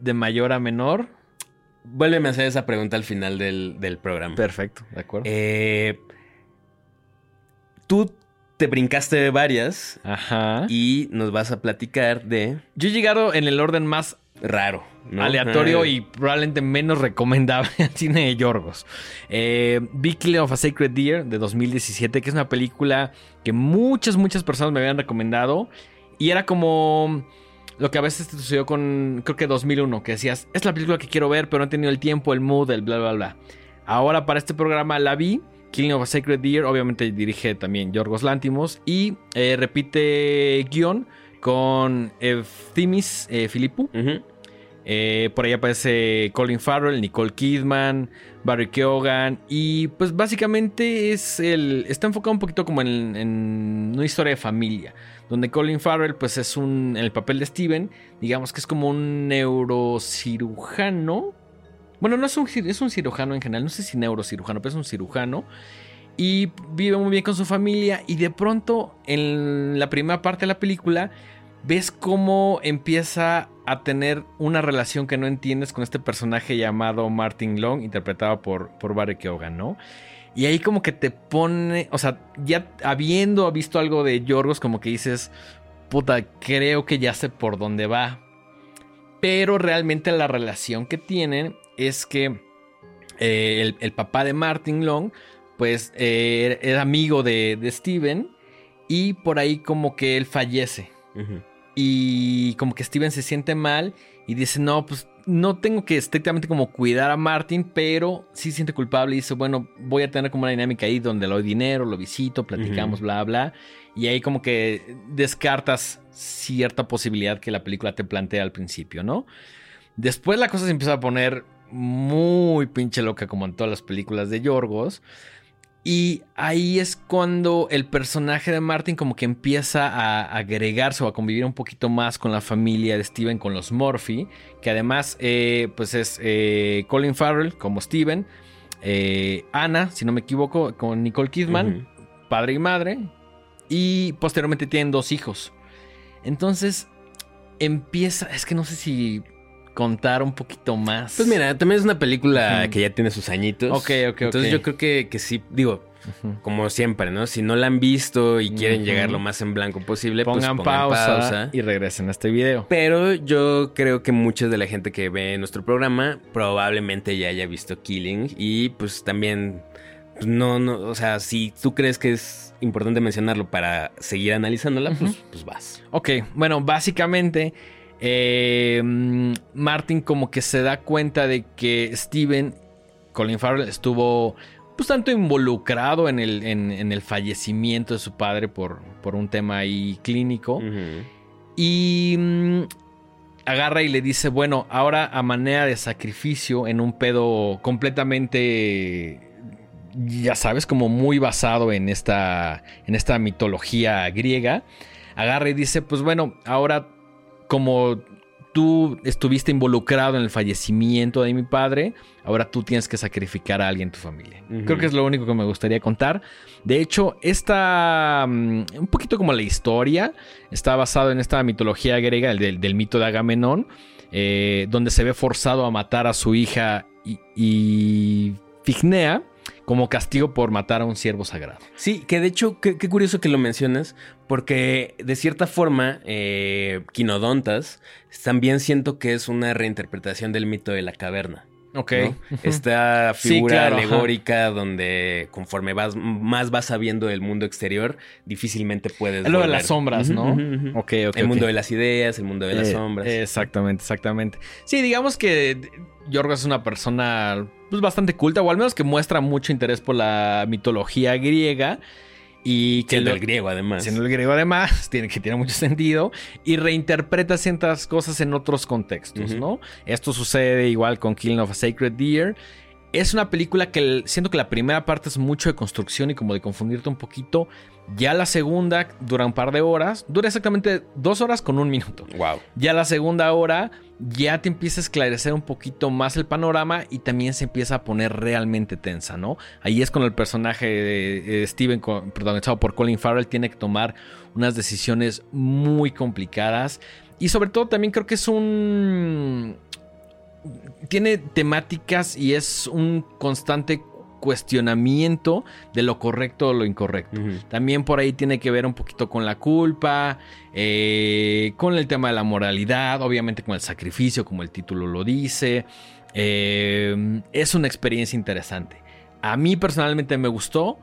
de mayor a menor? Vuélveme a hacer esa pregunta al final del, del programa. Perfecto, de acuerdo. Eh, tú te brincaste varias Ajá. y nos vas a platicar de Yo he llegado en el orden más raro. ¿no? aleatorio y probablemente menos recomendable al cine de Yorgos. Eh, vi Killing of a Sacred Deer de 2017, que es una película que muchas, muchas personas me habían recomendado. Y era como lo que a veces te sucedió con, creo que 2001, que decías, es la película que quiero ver, pero no he tenido el tiempo, el mood, el bla, bla, bla. Ahora para este programa la vi. Killing of a Sacred Deer, obviamente dirige también Yorgos Lántimos y eh, repite guion con Efthimis eh. Eh, por ahí aparece Colin Farrell, Nicole Kidman, Barry Keoghan. Y pues básicamente es el. Está enfocado un poquito como en, en, una historia de familia. Donde Colin Farrell, pues es un. En el papel de Steven, digamos que es como un neurocirujano. Bueno, no es un, es un cirujano en general. No sé si neurocirujano, pero es un cirujano. Y vive muy bien con su familia. Y de pronto, en la primera parte de la película ves cómo empieza a tener una relación que no entiendes con este personaje llamado Martin Long, interpretado por, por Barry Keoghan, ¿no? Y ahí como que te pone, o sea, ya habiendo visto algo de Yorgos, como que dices, puta, creo que ya sé por dónde va. Pero realmente la relación que tienen es que eh, el, papá de Martin Long, pues eh, era amigo de, Steven y por ahí como que él fallece. Y como que Steven se siente mal y dice, no, pues no tengo que estrictamente como cuidar a Martin, pero sí siente culpable y dice, bueno, voy a tener como una dinámica ahí donde le doy dinero, lo visito, platicamos, bla, bla. Y ahí como que descartas cierta posibilidad que la película te plantea al principio, ¿no? Después la cosa se empieza a poner muy pinche loca como en todas las películas de Yorgos. Y ahí es cuando el personaje de Martin como que empieza a agregarse o a convivir un poquito más con la familia de Steven, con los Murphy, que además eh, pues es eh, Colin Farrell como Steven, eh, Anna, si no me equivoco, con Nicole Kidman, padre y madre, y posteriormente tienen dos hijos. Entonces empieza, es que no sé si contar un poquito más. Pues mira, también es una película que ya tiene sus añitos. Ok, ok, Entonces yo creo que, que sí, digo, como siempre, ¿no? Si no la han visto y quieren llegar lo más en blanco posible, pues pongan, pausa, y regresen a este video. Pero yo creo que mucha de la gente que ve nuestro programa probablemente ya haya visto Killing y pues también pues no, no, o sea, si tú crees que es importante mencionarlo para seguir analizándola, pues, pues vas. Ok, bueno, básicamente eh, Martin como que se da cuenta de que Steven, Colin Farrell, estuvo pues tanto involucrado en el, en, el fallecimiento de su padre por, por un tema ahí clínico. Y mm, agarra y le dice, bueno, ahora a manera de sacrificio en un pedo completamente, ya sabes, como muy basado en esta, en esta mitología griega, agarra y dice, pues bueno, ahora como tú estuviste involucrado en el fallecimiento de mi padre, ahora tú tienes que sacrificar a alguien en tu familia. Creo que es lo único que me gustaría contar. De hecho, esta, mm, un poquito como la historia, está basado en esta mitología griega, del, del mito de Agamenón, eh, donde se ve forzado a matar a su hija y, y Fignea como castigo por matar a un siervo sagrado. Sí, que de hecho, qué, curioso que lo mencionas, porque de cierta forma, eh, Quinodontas también siento que es una reinterpretación del mito de la caverna. Ok. Esta figura alegórica donde conforme vas más vas sabiendo del mundo exterior, difícilmente puedes. Es lo de las sombras, ¿no? ok, ok. El mundo de las ideas, el mundo de las eh, sombras. Exactamente, exactamente. Sí, digamos que Yorgos es una persona pues, bastante culta, o al menos que muestra mucho interés por la mitología griega. Y que siendo el griego además. Siendo el griego además, tiene, que tiene mucho sentido. Y reinterpreta ciertas cosas en otros contextos, ¿no? Esto sucede igual con Killing of a Sacred Deer. Es una película que siento que la primera parte es mucho de construcción y como de confundirte un poquito. Ya la segunda dura un par de horas. Dura exactamente dos horas con un minuto. Wow. Ya la segunda hora ya te empieza a esclarecer un poquito más el panorama y también se empieza a poner realmente tensa, ¿no? Ahí es cuando el personaje de Steven, protagonizado por Colin Farrell, tiene que tomar unas decisiones muy complicadas. Y sobre todo también creo que es un... Tiene temáticas y es un constante cuestionamiento de lo correcto o lo incorrecto. También por ahí tiene que ver un poquito con la culpa, eh, con el tema de la moralidad, obviamente con el sacrificio, como el título lo dice. Eh, es una experiencia interesante. A mí personalmente me gustó,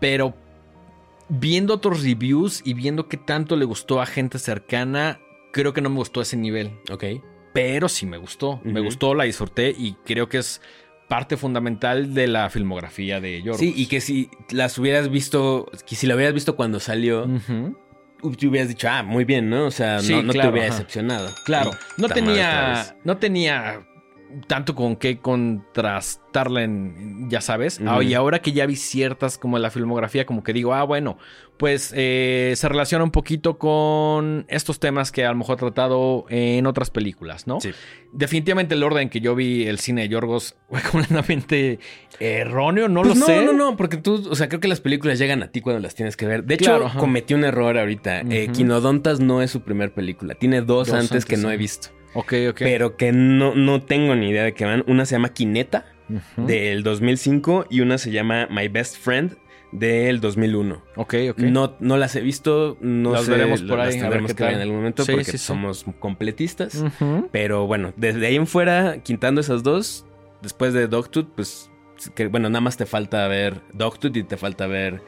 pero viendo otros reviews y viendo qué tanto le gustó a gente cercana, creo que no me gustó ese nivel. Ok. Pero sí me gustó. Me gustó, la disfruté y creo que es parte fundamental de la filmografía de Yorgos. Sí, y que si las hubieras visto, que si la hubieras visto cuando salió, te hubieras dicho, ah, muy bien, ¿no? O sea, Sí, no, no claro, te hubiera decepcionado. Claro, no otra tenía, no tenía tanto con qué contrastarla en, ya sabes. Ah, y ahora que ya vi ciertas como la filmografía, como que digo, ah, bueno, pues eh, se relaciona un poquito con estos temas que a lo mejor he tratado en otras películas, ¿no? Sí. Definitivamente el orden que yo vi el cine de Yorgos fue completamente erróneo, no Pues lo no, sé. no, no, porque tú, o sea, creo que las películas llegan a ti cuando las tienes que ver. De hecho, Claro, cometí un error ahorita. Eh. Quinodontas no es su primer película. Tiene dos, Dos antes, antes, que no sí. he visto. Ok, ok. Pero que no, no tengo ni idea de qué van. Una se llama Kineta, Ujú. del 2005, y una se llama My Best Friend, del 2001. Ok, ok. No, no las he visto, no Las sé, veremos por las ahí, tendremos qué que ver en algún momento Sí, porque sí, sí. somos completistas. Pero bueno, desde ahí en fuera, quitando esas dos, después de Dogtooth, pues, que, bueno, nada más te falta ver Dogtooth y te falta ver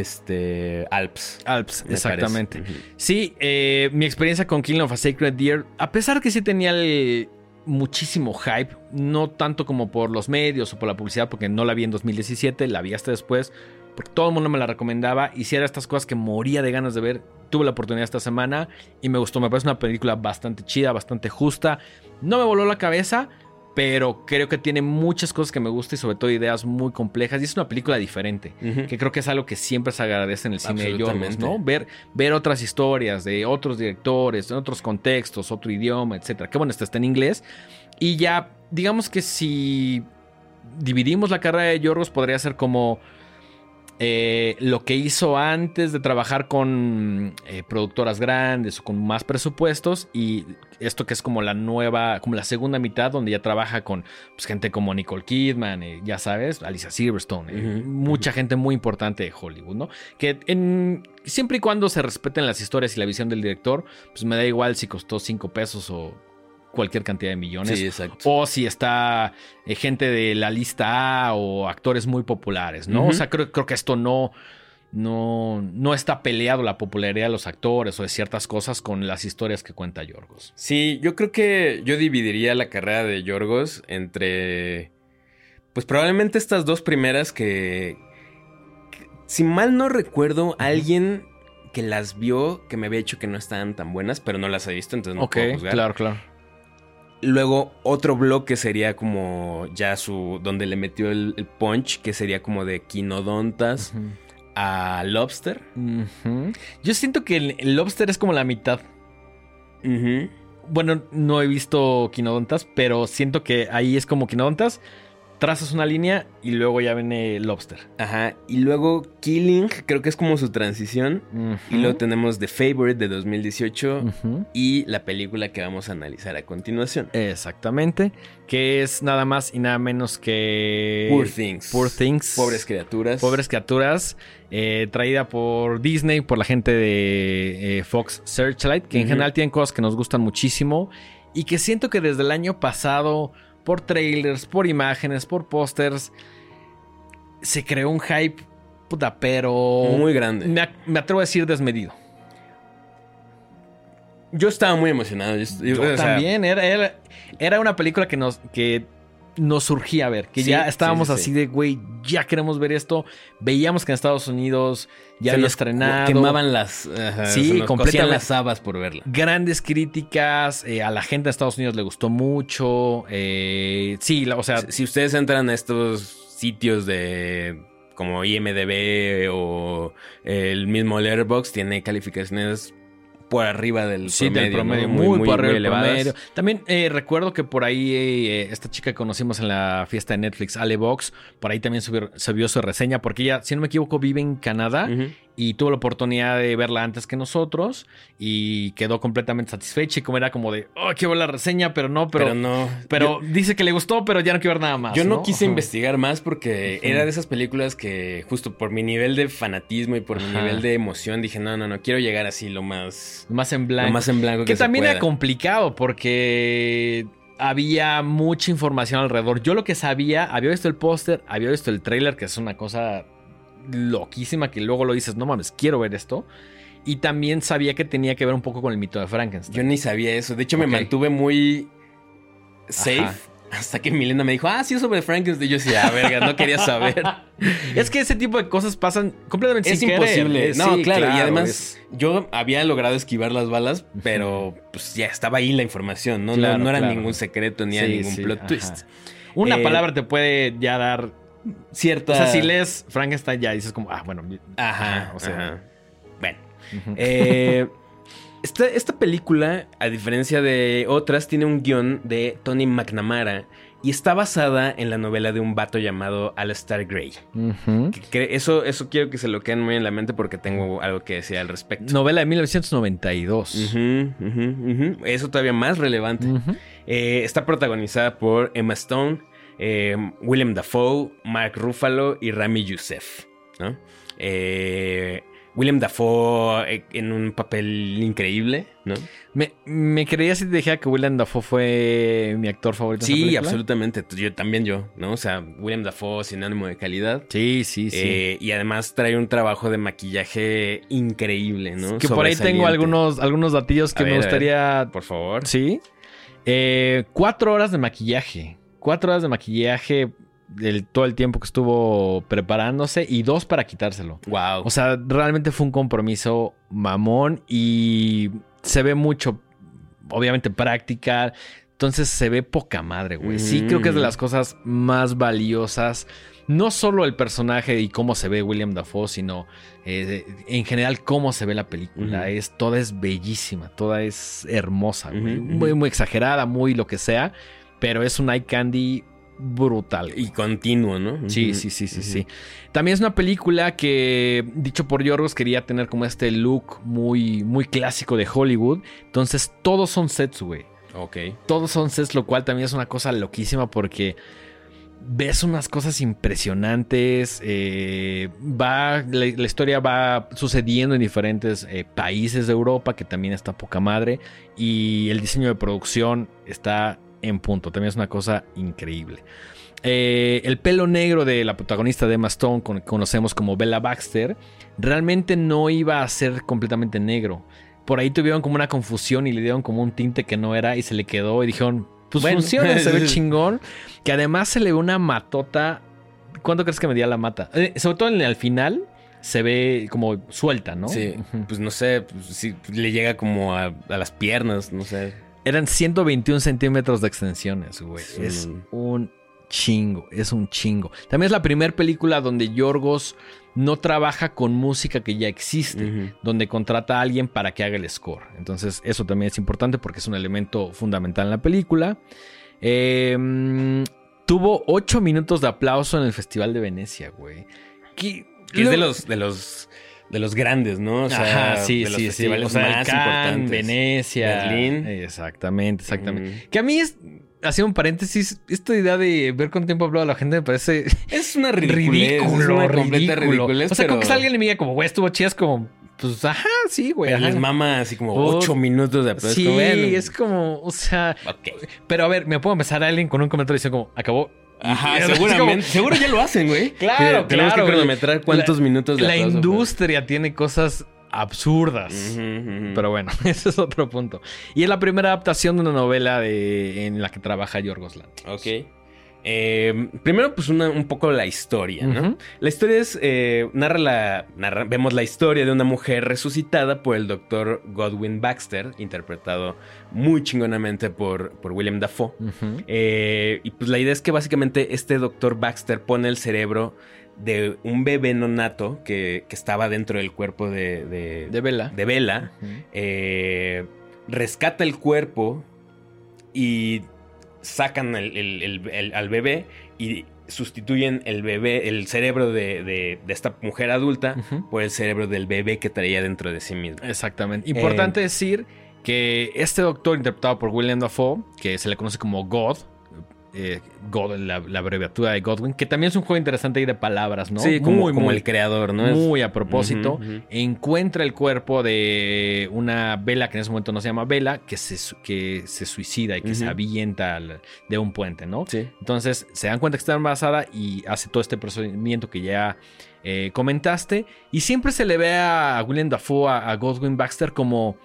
este Alps. Alps, me exactamente. Sí, eh, mi experiencia con Killing of a Sacred Deer, a pesar que sí tenía el- muchísimo hype, no tanto como por los medios o por la publicidad, porque no la vi en 2017, la vi hasta después, porque todo el mundo me la recomendaba, hiciera estas cosas que moría de ganas de ver, tuve la oportunidad esta semana y me gustó, me parece una película bastante chida, bastante justa, no me voló la cabeza, pero creo que tiene muchas cosas que me gustan y sobre todo ideas muy complejas y es una película diferente que creo que es algo que siempre se agradece en el cine de Yorgos. ¿no? Ver, ver otras historias de otros directores, en otros contextos, otro idioma, etcétera. Qué bueno, este está en inglés. Y ya, digamos que si dividimos la carrera de Yorgos, podría ser como eh, lo que hizo antes de trabajar con eh, productoras grandes o con más presupuestos y esto que es como la nueva, como la segunda mitad donde ya trabaja con pues, gente como Nicole Kidman, eh, ya sabes, Alicia Silverstone, mucha gente muy importante de Hollywood, ¿no? Que en, siempre y cuando se respeten las historias y la visión del director, pues me da igual si costó 5 pesos o cualquier cantidad de millones. Sí, exacto. O si está eh, gente de la lista A o actores muy populares, ¿no? O sea, creo, creo que esto no, no, no está peleado la popularidad de los actores o de ciertas cosas con las historias que cuenta Yorgos. Sí, yo creo que yo dividiría la carrera de Yorgos entre. Pues probablemente estas dos primeras que. que, si mal no recuerdo, alguien que las vio que me había dicho que no estaban tan buenas, pero no las he visto, entonces no puedo juzgar. claro, claro. Luego otro bloque sería como ya su. donde le metió el, el punch, que sería como de quinodontas a lobster. Yo siento que el, el Lobster es como la mitad. Bueno, no he visto Quinodontas, pero siento que ahí es como Quinodontas. Trazas una línea y luego ya viene Lobster. Ajá. Y luego Killing, creo que es como su transición. Y luego tenemos The Favorite de 2018 Ujú. y la película que vamos a analizar a continuación. Exactamente. Que es nada más y nada menos que. Poor Things. Poor Things. Pobres criaturas. Pobres criaturas. eh, traída por Disney, por la gente de eh, Fox Searchlight, que en general tienen cosas que nos gustan muchísimo. Y que siento que desde el año pasado, por trailers, por imágenes, por pósters, se creó un hype. Puta, pero. Muy grande. Me, atrevo a decir desmedido. Yo estaba muy emocionado. Yo, Yo o sea, también. Era, era, era una película que nos, que nos surgía ver. Que Sí, ya estábamos sí, sí, así sí. de, güey, ya queremos ver esto. Veíamos que en Estados Unidos ya se había estrenado. Quemaban las. ajá, Sí, completamente. las habas por verla. Grandes críticas. eh, a la gente de Estados Unidos le gustó mucho. eh, sí, la- o sea, Si ustedes entran a estos sitios de. como IMDB o el mismo Letterboxd, tiene calificaciones por arriba del Sí, promedio. del promedio, ¿no? muy, por arriba del promedio. También eh, recuerdo que por ahí eh, esta chica que conocimos en la fiesta de Netflix, Ale Box, por ahí también subió, subió su reseña, porque ella, si no me equivoco, vive en Canadá y tuvo la oportunidad de verla antes que nosotros y quedó completamente satisfecha y como era como de, oh, quiero ver la reseña, pero no, pero, Pero, pero, no. dice que le gustó, pero ya no quiero ver nada más. Yo no, quise investigar más porque era de esas películas que justo por mi nivel de fanatismo y por mi nivel de emoción dije, no, no, no, quiero llegar así lo más, Más en lo blanco. más en blanco que, Que se también era complicado porque había mucha información alrededor. Yo lo que sabía, había visto el póster, había visto el tráiler, que es una cosa loquísima que luego lo dices, no mames, quiero ver esto. Y también sabía que tenía que ver un poco con el mito de Frankenstein. Yo ni sabía eso. De hecho, me mantuve muy safe Ajá. Hasta que Milena me dijo, ah, sí, sobre Frankenstein. Yo decía, ah, verga, no quería saber. es que ese tipo de cosas pasan completamente es sin imposible. querer. No, Sí, claro, y además es- yo había logrado esquivar las balas, pero pues ya estaba ahí la información, ¿no? Claro, era claro. ningún secreto ni era ningún sí, plot ajá. twist. Una Eh, palabra te puede ya dar. Cierta. O sea, si lees Frankenstein, ya dices como, ah, bueno. Ajá, o sea. ajá. Bueno. Eh, esta, esta película, a diferencia de otras, tiene un guion de Tony McNamara y está basada en la novela de un vato llamado Alastair Gray. Ujú. Que- que eso, eso quiero que se lo queden muy en la mente porque tengo algo que decir al respecto. Novela de 1992. Ujú, ujú, ujú. Eso todavía más relevante. Eh, está protagonizada por Emma Stone, eh, William Dafoe, Mark Ruffalo y Rami Youssef. ¿no? Eh, William Dafoe eh, en un papel increíble, ¿no? Me, me creía si te dijera que Willem Dafoe fue mi actor favorito. en Sí, película? absolutamente. Yo también yo, ¿no? O sea, William Dafoe sinónimo de calidad. Sí, sí, sí. Eh, y además trae un trabajo de maquillaje increíble, ¿no? que por ahí tengo algunos, algunos datillos que me ver. gustaría. Por favor. Sí. Eh, cuatro horas de maquillaje. Cuatro horas de maquillaje del, todo el tiempo que estuvo preparándose y dos para quitárselo. Wow. O sea, realmente fue un compromiso mamón y se ve mucho, obviamente práctica. Entonces se ve poca madre, güey. Sí, creo que es de las cosas más valiosas. No solo el personaje y cómo se ve William Dafoe, sino eh, en general cómo se ve la película. Es, toda es bellísima, toda es hermosa, güey. Muy, muy exagerada, muy lo que sea. Pero es un eye candy brutal. y continuo, ¿no? Sí, sí, sí, sí, sí. También es una película que, dicho por Yorgos, quería tener como este look muy, muy clásico de Hollywood. Entonces, todos son sets, güey. Ok. Todos son sets, lo cual también es una cosa loquísima porque ves unas cosas impresionantes. eh, va, la, la historia va sucediendo en diferentes eh, países de Europa, que también está poca madre. Y el diseño de producción está en punto. También es una cosa increíble. Eh, el pelo negro de la protagonista de Emma Stone, con- conocemos como Bella Baxter, realmente no iba a ser completamente negro. Por ahí tuvieron como una confusión y le dieron como un tinte que no era y se le quedó y dijeron, pues Bueno. funciona, se ve chingón. Que además se le ve una matota. ¿Cuánto crees que medía la mata? Eh, sobre todo en el, al final se ve como suelta, ¿no? Sí, pues no sé, pues, sí, le llega como a, a las piernas, no sé. Eran 121 centímetros de extensiones, güey. Sí. Es un chingo, es un chingo. También es la primera película donde Yorgos no trabaja con música que ya existe, donde contrata a alguien para que haga el score. Entonces eso también es importante porque es un elemento fundamental en la película. Eh, mm, tuvo 8 minutos de aplauso en el Festival de Venecia, güey. Que, Que es de lo- los, de los, de los grandes, ¿no? O sea, Ajá, sí, de los sí, sí. festivales O sea, más importantes. Venecia. Berlín. Exactamente, exactamente. Que a mí es, haciendo un paréntesis, esta idea de ver cuánto tiempo habló la gente me parece Es una ridiculez. ridículo, es una completa ridículo. ridiculez. O sea, pero como que y me diga como, güey, estuvo chida, es como, pues, ajá, sí, güey. pero ajá. les mama así como Oh, ocho minutos de aplauso. Sí, Bueno, es como, o sea, Ok. pero a ver, me puedo empezar a alguien con un comentario diciendo como, acabó. Ajá, Es como- seguramente. Seguro ya lo hacen, güey. Claro, Tenemos claro, que cronometrar cuántos la- minutos de La industria tiene cosas absurdas. Pero bueno, ese es otro punto. Y es la primera adaptación de una novela de, en la que trabaja Yorgos Lanthimos. Ok. Eh, primero, pues una- un poco la historia, ¿no? La historia es, eh, narra la, narra- vemos la historia de una mujer resucitada por el doctor Godwin Baxter, interpretado muy chingonamente por, por William Dafoe. Eh, y pues la idea es que básicamente este doctor Baxter pone el cerebro de un bebé nonato que, que estaba dentro del cuerpo de, de, De Bella. de Bella. Ujú. eh, rescata el cuerpo y sacan el- el- el- al bebé y sustituyen el bebé, el cerebro de, de- de esta mujer adulta por el cerebro del bebé que traía dentro de sí mismo. Exactamente. Importante decir que este doctor interpretado por William Dafoe, que se le conoce como God, eh, God, la, la abreviatura de Godwin, que también es un juego interesante ahí de palabras, ¿no? Sí, como, muy, como muy, el creador, ¿no? Muy a propósito. Encuentra el cuerpo de una vela que en ese momento no se llama vela, que se, que se suicida y que se avienta al- de un puente, ¿no? Sí. Entonces se dan cuenta que está embarazada y hace todo este procedimiento que ya eh, comentaste. Y siempre se le ve a William Dafoe, a, a Godwin Baxter, como,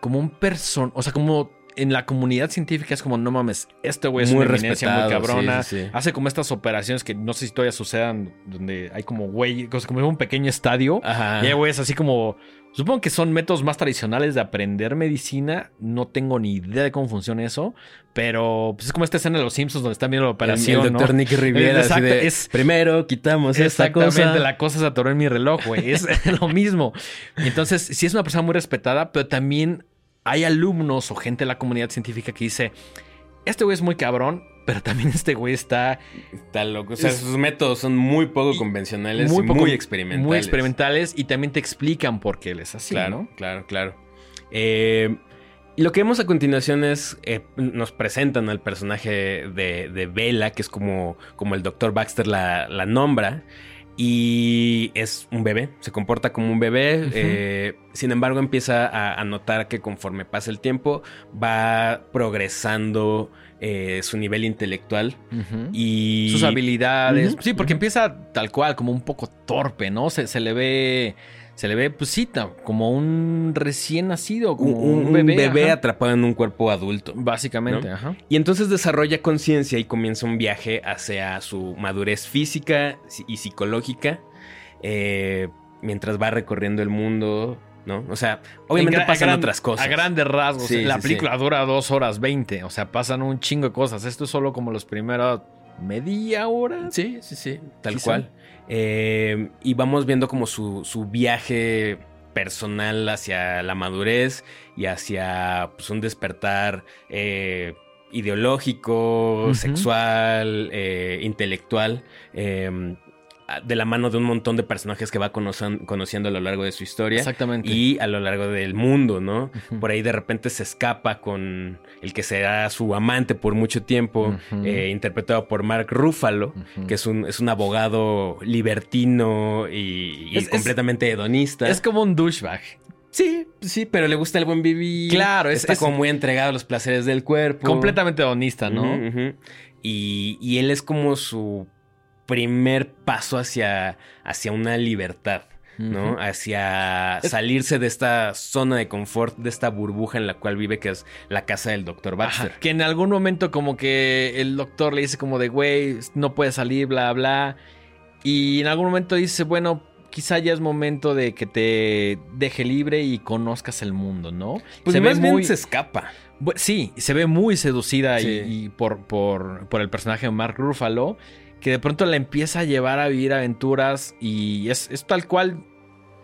como un person, o sea, como en la comunidad científica es como, no mames, este güey es Muy una eminencia muy cabrona. sí, sí, sí. Hace como estas operaciones que no sé si todavía sucedan, donde hay como güey, como un pequeño estadio. Ajá. Y hay güeyes así como. Supongo que son métodos más tradicionales de aprender medicina. No tengo ni idea de cómo funciona eso. Pero pues es como esta escena de los Simpsons donde están viendo la operación. el, el doctor ¿no? Riviera. Exacto, de, es- primero quitamos esta Exactamente, cosa. la cosa se atoró en mi reloj, güey. Es lo mismo. Entonces, sí es una persona muy respetada, pero también hay alumnos o gente de la comunidad científica que dice: Este güey es muy cabrón, pero también este güey está Está loco. O sea, Es- sus métodos son muy poco convencionales muy y poco- muy experimentales. muy experimentales y también te explican por qué él es así, Claro, ¿no? claro, claro. Eh, y lo que vemos a continuación es, eh, nos presentan al personaje de, de Bella, que es como, como el doctor Baxter la, la nombra. Y es un bebé, se comporta como un bebé. Eh, sin embargo, empieza a, a notar que conforme pasa el tiempo, va progresando eh, su nivel intelectual. Y Sus habilidades. Sí, porque empieza tal cual, como un poco torpe, ¿no? Se, se le ve. Se le ve, pues sí, como un recién nacido, como un- un bebé. un bebé ajá. atrapado en un cuerpo adulto. Básicamente, ¿no? ajá. Y entonces desarrolla conciencia y comienza un viaje hacia su madurez física y psicológica eh, mientras va recorriendo el mundo, ¿no? O sea, obviamente pasan gran- otras cosas. A grandes rasgos. Sí, la sí, película dura dos horas veinte. O sea, pasan un chingo de cosas. Esto es solo como los primeros media hora. Sí, sí, sí, tal cual. Eh, y vamos viendo como su, su viaje personal hacia la madurez y hacia pues, un despertar eh, ideológico, sexual, eh, intelectual, eh, de la mano de un montón de personajes que va conociendo a lo largo de su historia Exactamente. y a lo largo del mundo, ¿no? Por ahí de repente se escapa con el que será su amante por mucho tiempo, eh, interpretado por Mark Ruffalo, que es un, es un abogado libertino y, y Es- es- completamente hedonista. Es como un douchebag. sí, sí, pero le gusta el buen vivir. Claro, es- está es- como muy entregado a los placeres del cuerpo. Completamente honesta, ¿no? Y, y él es como su primer paso hacia, hacia una libertad. ¿no? Hacia salirse de esta zona de confort, de esta burbuja en la cual vive, que es la casa del doctor Baxter. Ajá, que en algún momento como que el doctor le dice como de, güey, no puedes salir, bla, bla. Y en algún momento dice, bueno, quizá ya es momento de que te deje libre y conozcas el mundo, ¿no? Pues se más ve bien muy... se escapa. Sí, se ve muy seducida y, por, por, por el personaje de Mark Ruffalo, que de pronto la empieza a llevar a vivir aventuras y es, es tal cual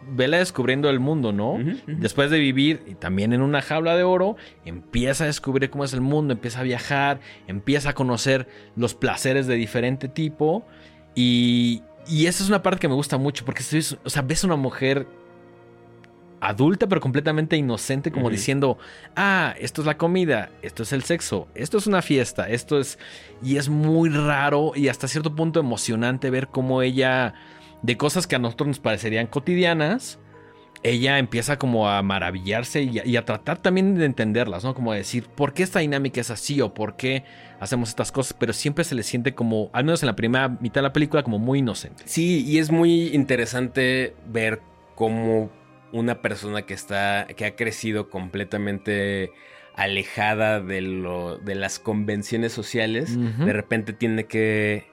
vela descubriendo el mundo, ¿no? Después de vivir y también en una jaula de oro, empieza a descubrir cómo es el mundo, empieza a viajar, empieza a conocer los placeres de diferente tipo y, y esa es una parte que me gusta mucho porque o sea, ves una mujer adulta pero completamente inocente como diciendo, ah, esto es la comida, esto es el sexo, esto es una fiesta, esto es... Y es muy raro y hasta cierto punto emocionante ver cómo ella, de cosas que a nosotros nos parecerían cotidianas, ella empieza como a maravillarse y a, y a tratar también de entenderlas, ¿no? Como decir, ¿por qué esta dinámica es así o por qué hacemos estas cosas? Pero siempre se le siente como, al menos en la primera mitad de la película, como muy inocente. Sí, y es muy interesante ver cómo una persona que está, que ha crecido completamente alejada de lo, de las convenciones sociales, de repente tiene que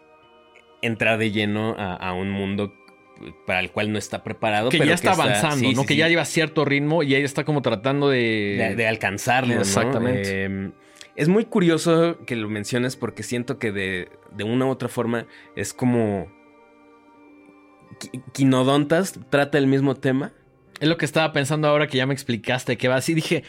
entrar de lleno a, a un mundo para el cual no está preparado. Que pero ya está avanzando, sí, ¿no? sí, que sí, ya lleva cierto ritmo y ella está como tratando de... de, de alcanzarlo. ¿no? Exactamente. Eh, es muy curioso que lo menciones porque siento que de, de una u otra forma es como... Qui- Quinodontas trata el mismo tema. Es lo que estaba pensando ahora que ya me explicaste que va así. Dije,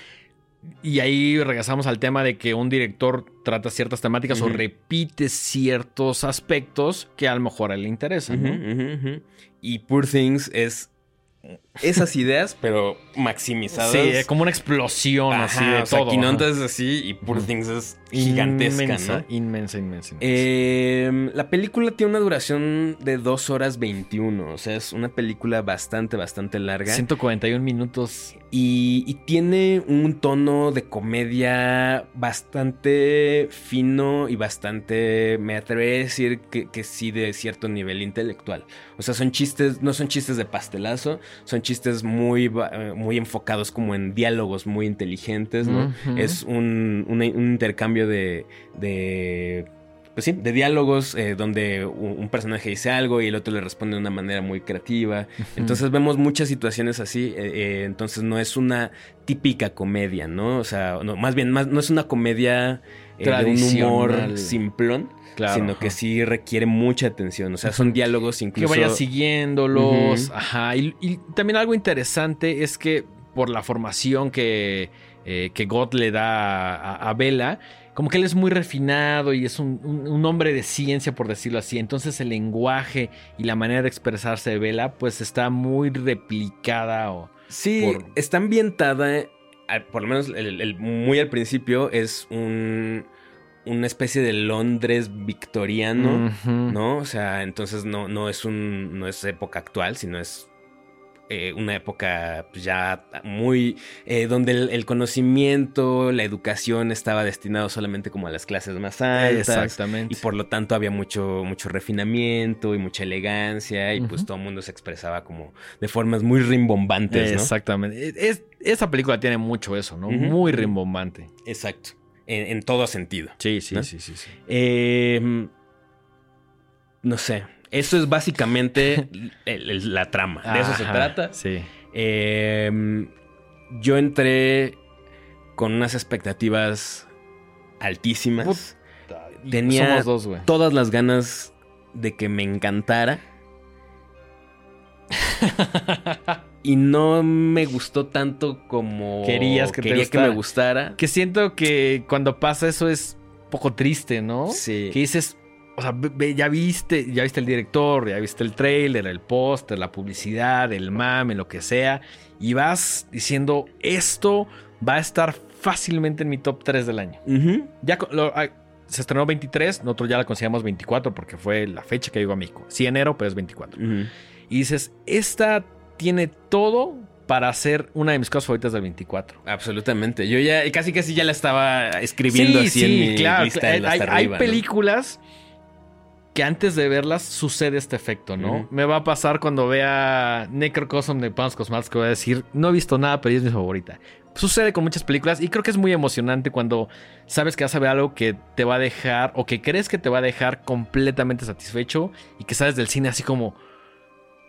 y ahí regresamos al tema de que un director trata ciertas temáticas o repite ciertos aspectos que a lo mejor a él le interesan. Y Poor Things es esas ideas, pero maximizadas. Sí, es como una explosión así Ajá, de o todo. Es así y Poor. Things es gigantesca, inmensa, ¿no? inmensa, inmensa, inmensa. Eh, la película tiene una duración de 2 horas 21, o sea, es una película bastante, bastante larga. 141 minutos. Y, y tiene un tono de comedia bastante fino y bastante, me atrevería a decir que, que sí de cierto nivel intelectual. O sea, son chistes, no son chistes de pastelazo, son chistes muy, eh, muy enfocados como en diálogos muy inteligentes, ¿no? Es un, un, intercambio de, de pues sí, de diálogos eh, donde un, personaje dice algo y el otro le responde de una manera muy creativa. Entonces vemos muchas situaciones así. Eh, eh, entonces no es una típica comedia, ¿no? O sea, no, más bien, más, no es una comedia de un humor simplón. Sino que sí requiere mucha atención. O sea, son diálogos incluso. Que vaya siguiéndolos. Ajá. Y, también algo interesante es que por la formación que, que God le da a, a Bella como que él es muy refinado y es un, hombre de ciencia, por decirlo así. Entonces el lenguaje y la manera de expresarse de Vela, pues está muy replicada. O, sí, está ambientada, eh, por lo menos muy al principio, es un, una especie de Londres victoriano, ¿no? O sea, entonces no, no, es un, no es época actual, sino es eh, una época pues, ya muy eh, donde el, conocimiento, la educación estaba destinado solamente como a las clases más altas. Exactamente. Y por lo tanto había mucho, mucho refinamiento y mucha elegancia y pues todo el mundo se expresaba como de formas muy rimbombantes. Exactamente. Es, esa película tiene mucho eso, ¿no? Muy rimbombante. Exacto. En, todo sentido. Sí, sí, sí, sí, sí. Em, no sé. Eso es básicamente la trama. De eso se trata. Sí. Em, yo entré con unas expectativas altísimas. Tenía todas las ganas de que me encantara. y no me gustó tanto como querías que, quería que me gustara. Que siento que cuando pasa eso es poco triste, ¿no? Sí. Que dices, o sea, ya viste, ya viste el director, ya viste el trailer, el póster, la publicidad, el mame, lo que sea, y vas diciendo, esto va a estar fácilmente en mi top 3 del año. Ya ah, se estrenó 23, nosotros ya la consideramos 24 porque fue la fecha que llegó a México. Sí, enero, pero es 24. Y dices, esta tiene todo para ser una de mis cosas favoritas del 24. Absolutamente. Yo ya casi casi ya la estaba escribiendo así en mi lista hay, hay películas que antes de verlas sucede este efecto, ¿no? Me va a pasar cuando vea Necrocosm de Pounds Cosmats que voy a decir, no he visto nada, pero es mi favorita. Sucede con muchas películas y creo que es muy emocionante cuando sabes que vas a ver algo que te va a dejar o que crees que te va a dejar completamente satisfecho y que sales del cine así como,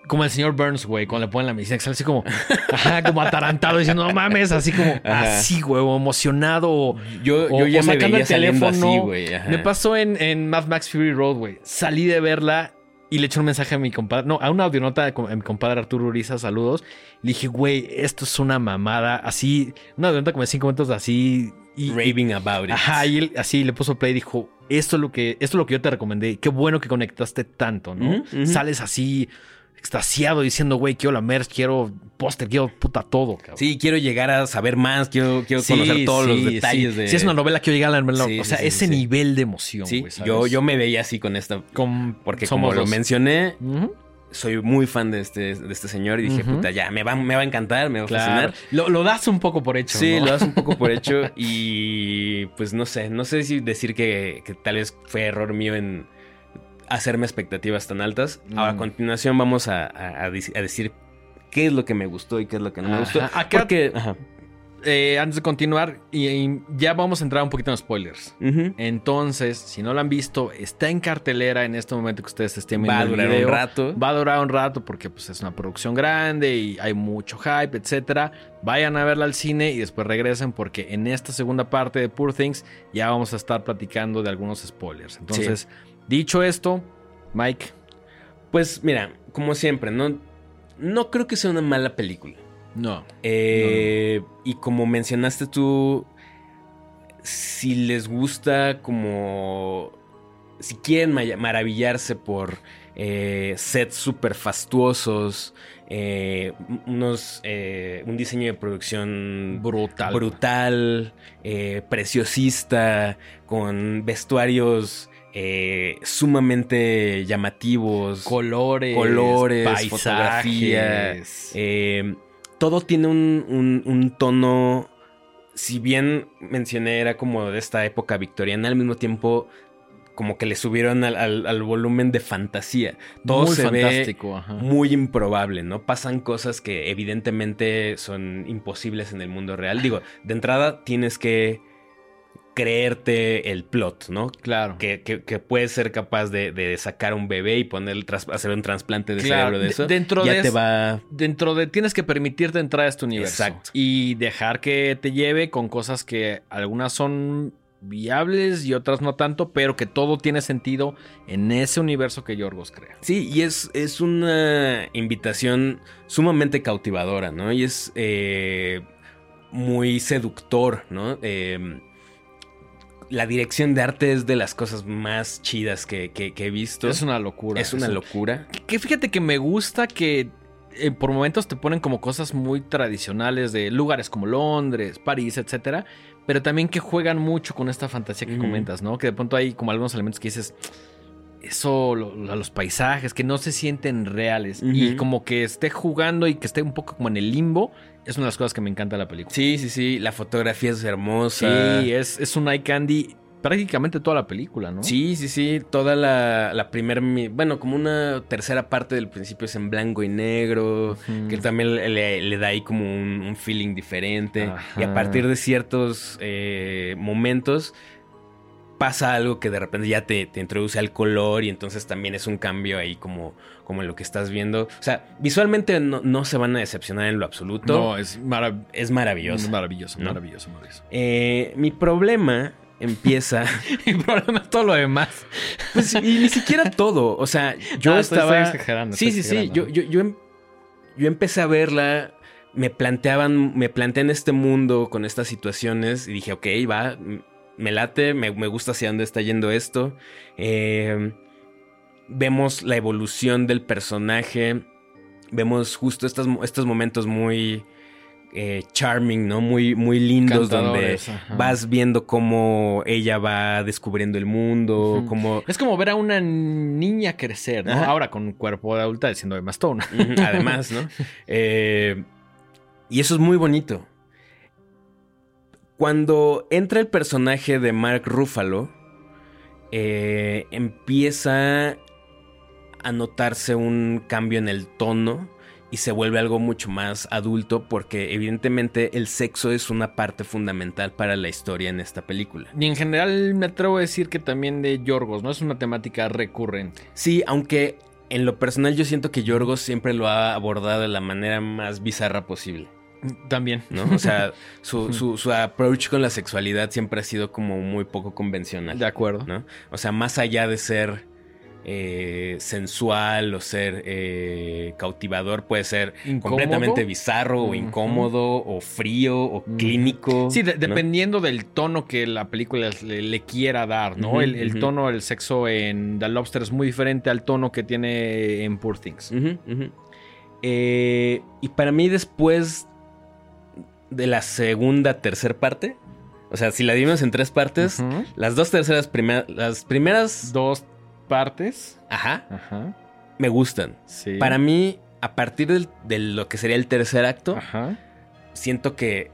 como el señor Burns, güey, cuando le ponen la medicina, que sale así como, ajá, como atarantado, diciendo, no mames, así como, así, güey, emocionado. Yo, yo ya me veía el teléfono. Así, güey. Me pasó en, en Mad Max Fury Road, güey. Salí de verla y le eché un mensaje a mi compadre, no, a una audionota a mi compadre Arturo Uriza, saludos. Le dije, güey, esto es una mamada, así, una audionota como de cinco minutos así. Y, Raving about it. Ajá, y él así le puso play y dijo, esto es lo que, esto es lo que yo te recomendé. Qué bueno que conectaste tanto, ¿no? Sales así extasiado diciendo, güey, quiero la merch, quiero póster, quiero puta todo. Sí, quiero llegar a saber más, quiero, quiero conocer todos los detalles de... Si es una novela, quiero llegar a la O sea, ese nivel de emoción, güey, yo, yo me veía así con esta... porque como lo mencioné... Soy muy fan de este, de este señor y dije, puta, ya, me va, me va a encantar, me va a fascinar. Lo, das un poco por hecho. Sí, lo das un poco por hecho y pues no sé, no sé si decir que, que tal vez fue error mío en, hacerme expectativas tan altas. Ahora, a mm. continuación vamos a, decir qué es lo que me gustó y qué es lo que no me gustó. Acá, que eh, antes de continuar, y, ya vamos a entrar un poquito en spoilers. Entonces, si no lo han visto, está en cartelera en este momento que ustedes estén viendo Va a durar un rato. Va a durar un rato porque pues, es una producción grande y hay mucho hype, etcétera. Vayan a verla al cine y después regresen porque en esta segunda parte de Poor Things ya vamos a estar platicando de algunos spoilers. Entonces... Dicho esto, Mike. Pues mira, como siempre, no, no creo que sea una mala película. No. Eh, y como mencionaste tú, si les gusta como... Si quieren maravillarse por eh, sets super fastuosos, eh, unos, un diseño de producción brutal, brutal preciosista, con vestuarios eh, sumamente llamativos. Colores, colores, paisajes. Eh, todo tiene un, tono. Si bien mencioné era como de esta época victoriana, al mismo tiempo como que le subieron al, al- al volumen de fantasía. Todo Muy se ve fantástico, ajá. muy improbable, ¿no? Pasan cosas que evidentemente son imposibles en el mundo real. Digo, de entrada tienes que creerte el plot, ¿no? Claro. Que, que, que puedes ser capaz de, de sacar un bebé y poner, hacer un trasplante de Claro, cerebro de eso. dentro ya de te va... Dentro de tienes que permitirte entrar a este universo. Exacto. Y dejar que te lleve con cosas que algunas son viables y otras no tanto, pero que todo tiene sentido en ese universo que Yorgos crea. Sí, y es, es una invitación sumamente cautivadora, ¿no? Y es eh, muy seductor, ¿no? Eh, la dirección de arte es de las cosas más chidas que, que- que he visto. Es una locura. Es una locura. Que, que fíjate que me gusta que eh, por momentos te ponen como cosas muy tradicionales de lugares como Londres, París, etcétera, pero también que juegan mucho con esta fantasía que comentas, ¿no? Que de pronto hay como algunos elementos que dices, eso, lo- lo- los paisajes que no se sienten reales y como que esté jugando y que esté un poco como en el limbo, es una de las cosas que me encanta de la película. Sí, sí, sí. La fotografía es hermosa. Sí, es, es un eye candy prácticamente toda la película, ¿no? Sí, sí, sí. Toda la, la primera. Bueno, como una tercera parte del principio es en blanco y negro. Que también le, le da ahí como un, un feeling diferente. Ajá. Y a partir de ciertos eh, momentos pasa algo que de repente ya te, te introduce al color y entonces también es un cambio ahí como, como en lo que estás viendo. O sea, visualmente no, no se van a decepcionar en lo absoluto. No, es, marav- Es maravilloso. maravilloso, ¿no? maravilloso, maravilloso. Eh, mi problema empieza... El problema es todo lo demás. Pues, y ni siquiera todo. O sea, yo Ah, estaba. estoy exagerando, sí, estoy sí, sí. Yo, yo, yo, em- yo empecé a verla. Me planteaban, me planteé en este mundo con estas situaciones y dije, ok, va, me late, me, me gusta hacia dónde está yendo esto. Eh, vemos la evolución del personaje. Vemos justo estos, estos momentos muy eh, charming, ¿no? Muy, muy lindos donde ajá. vas viendo cómo ella va descubriendo el mundo. Es como ver a una niña crecer, ¿no? Ajá. Ahora con un cuerpo de adulta siendo Emma Stone. Ujú, Además, ¿no? Eh, y eso es muy bonito. Cuando entra el personaje de Mark Ruffalo, eh, empieza a notarse un cambio en el tono y se vuelve algo mucho más adulto porque evidentemente el sexo es una parte fundamental para la historia en esta película. Y en general me atrevo a decir que también de Yorgos, ¿no? Es una temática recurrente. Sí, aunque en lo personal yo siento que Yorgos siempre lo ha abordado de la manera más bizarra posible. También. ¿no? O sea, su, su, su approach con la sexualidad siempre ha sido como muy poco convencional, De acuerdo. ¿no? O sea, más allá de ser eh, sensual o ser eh, cautivador, puede ser Incómodo. completamente bizarro o incómodo o frío o clínico. Sí, de- ¿no? dependiendo del tono que la película le, le quiera dar, ¿no? El, el tono del sexo en The Lobster es muy diferente al tono que tiene en Poor Things. Eh, y para mí después de la segunda, tercera parte, o sea, si la dimos en tres partes, las dos terceras primeras, las primeras, Dos partes. ajá, Ajá. me gustan. Sí. Para mí, a partir del- de lo que sería el tercer acto, Ajá. siento que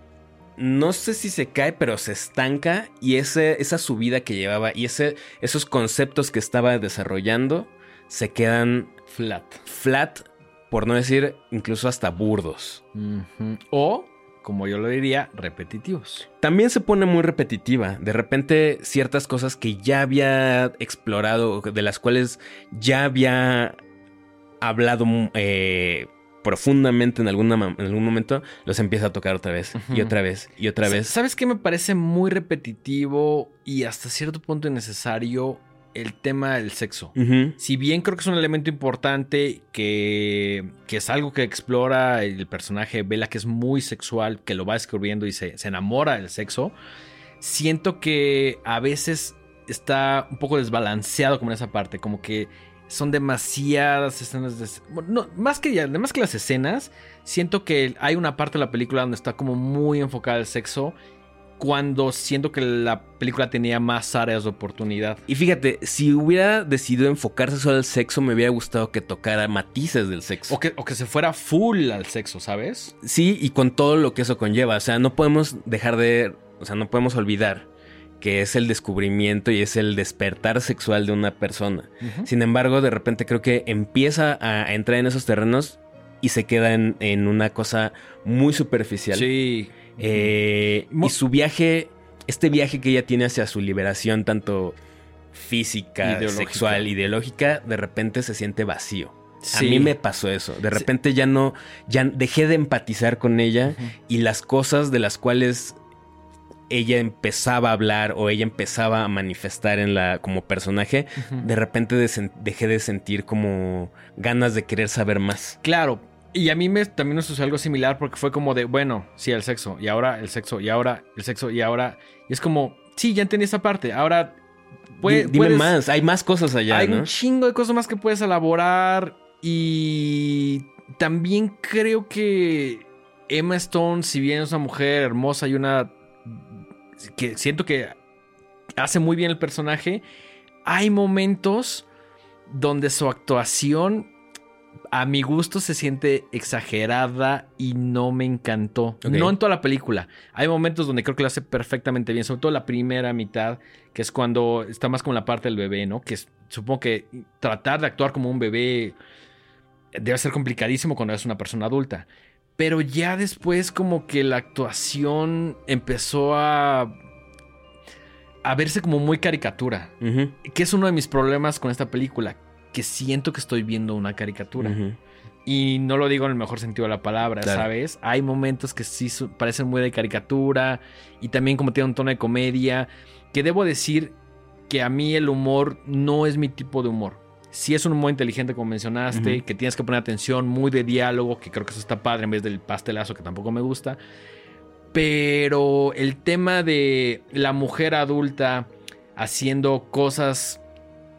no sé si se cae, pero se estanca y ese, esa subida que llevaba y ese, esos conceptos que estaba desarrollando se quedan Flat. flat, por no decir incluso hasta burdos. O, como yo lo diría, repetitivos. También se pone muy repetitiva. De repente, ciertas cosas que ya había explorado, de las cuales ya había hablado eh, profundamente en, alguna, en algún momento, los empieza a tocar otra vez, y otra vez, y otra vez. ¿Sabes qué me parece muy repetitivo y hasta cierto punto innecesario? El tema del sexo. Si bien creo que es un elemento importante que, que es algo que explora el personaje Bella, que es muy sexual, que lo va descubriendo y se, se enamora del sexo, siento que a veces está un poco desbalanceado como en esa parte, como que son demasiadas escenas de... no, más que, ya- más que las escenas, siento que hay una parte de la película donde está como muy enfocada el sexo, cuando siento que la película tenía más áreas de oportunidad. Y fíjate, si hubiera decidido enfocarse solo al sexo, me hubiera gustado que tocara matices del sexo. O que, o que se fuera full al sexo, ¿sabes? Sí, y con todo lo que eso conlleva. O sea, no podemos dejar de. O sea, no podemos olvidar que es el descubrimiento y es el despertar sexual de una persona. Sin embargo, de repente creo que empieza a entrar en esos terrenos y se queda en, una cosa muy superficial. Sí. Eh, y su viaje, este viaje que ella tiene hacia su liberación, tanto física, sexual, ideológica, de repente se siente vacío. A mí me pasó eso. De repente ya no, ya dejé de empatizar con ella y las cosas de las cuales ella empezaba a hablar o ella empezaba a manifestar en la como personaje, de repente dejé de sentir como ganas de querer saber más. Claro. Y a mí me, también me sucedió algo similar porque fue como de, bueno, sí, el sexo, y ahora el sexo, y ahora el sexo, y ahora... Y es como, sí, ya entendí esa parte, ahora... Dime más, hay más cosas allá. Hay un chingo de cosas más que puedes elaborar y también creo que Emma Stone, si bien es una mujer hermosa y una que siento que hace muy bien el personaje, hay momentos donde su actuación a mi gusto se siente exagerada y no me encantó. No en toda la película. Hay momentos donde creo que lo hace perfectamente bien, sobre todo la primera mitad, que es cuando está más como la parte del bebé, ¿no? Que supongo que tratar de actuar como un bebé debe ser complicadísimo cuando eres una persona adulta. Pero ya después como que la actuación empezó a... A verse como muy caricatura. Que es uno de mis problemas con esta película. Que siento que estoy viendo una caricatura. Y no lo digo en el mejor sentido de la palabra, ¿sabes? Hay momentos que sí parecen muy de caricatura. Y también como tiene un tono de comedia. Que debo decir que a mí el humor no es mi tipo de humor si es un humor inteligente, como mencionaste, que tienes que poner atención, muy de diálogo, que creo que eso está padre en vez del pastelazo que tampoco me gusta. Pero el tema de la mujer adulta haciendo cosas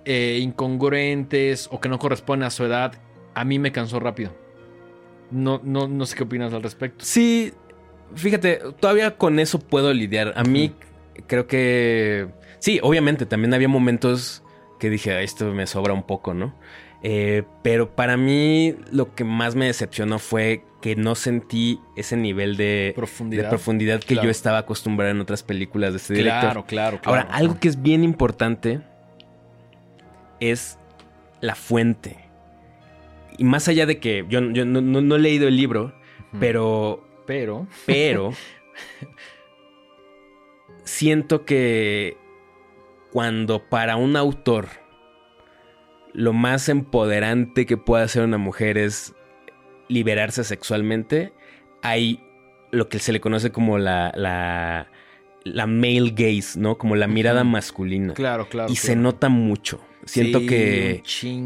eh, incongruentes o que no corresponden a su edad, a mí me cansó rápido. No, no, no sé qué opinas al respecto. Sí, fíjate, todavía con eso puedo lidiar. A mí creo que... Sí, obviamente, también había momentos que dije, esto me sobra un poco, ¿no? Eh, pero para mí lo que más me decepcionó fue que no sentí ese nivel de profundidad, de profundidad que yo estaba acostumbrado en otras películas de este director. Claro, claro, claro. Ahora, algo que es bien importante es la fuente. Y más allá de que yo, no, he leído el libro, pero... Pero... Pero... siento que cuando para un autor lo más empoderante que puede hacer una mujer es liberarse sexualmente, hay lo que se le conoce como la, la, la male gaze, ¿no? Como la mirada masculina. Claro, claro. Y se nota mucho. Siento que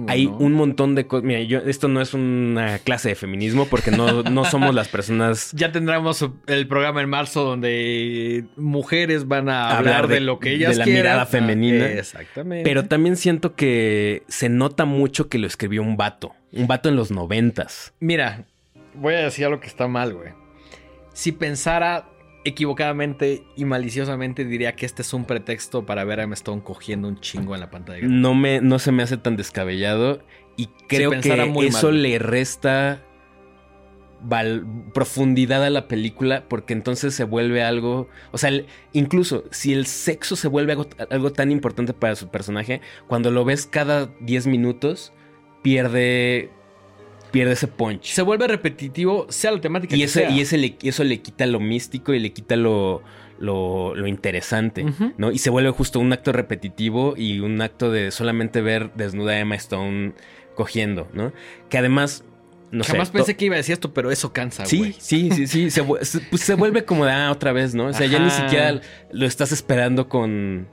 hay un montón de cosas. Mira, yo, esto no es una clase de feminismo porque no, no somos las personas. Ya tendremos el programa en marzo donde mujeres van a hablar, de, lo que ellas De la mirada femenina. exactamente. Pero también siento que se nota mucho que lo escribió un vato. Un vato en los noventas. Mira, voy a decir algo que está mal, güey. Si pensara equivocadamente y maliciosamente diría que este es un pretexto para ver a Emma Stone cogiendo un chingo en la pantalla. No, me, no se me hace tan descabellado y creo que eso le resta profundidad a la película porque entonces se vuelve algo, o sea, incluso si el sexo se vuelve algo, algo, tan importante para su personaje, cuando lo ves cada 10 minutos, pierde pierde ese punch. Se vuelve repetitivo, sea la temática y que sea. Y ese eso le quita lo místico y le quita lo, lo, interesante, ¿no? Y se vuelve justo un acto repetitivo y un acto de solamente ver desnuda a Emma Stone cogiendo, ¿no? Que además... No Jamás pensé que iba a decir esto, pero eso cansa, Sí, sí, sí, sí. se, pues se vuelve como de, ah, otra vez, ¿no? O sea, ya ni siquiera lo estás esperando con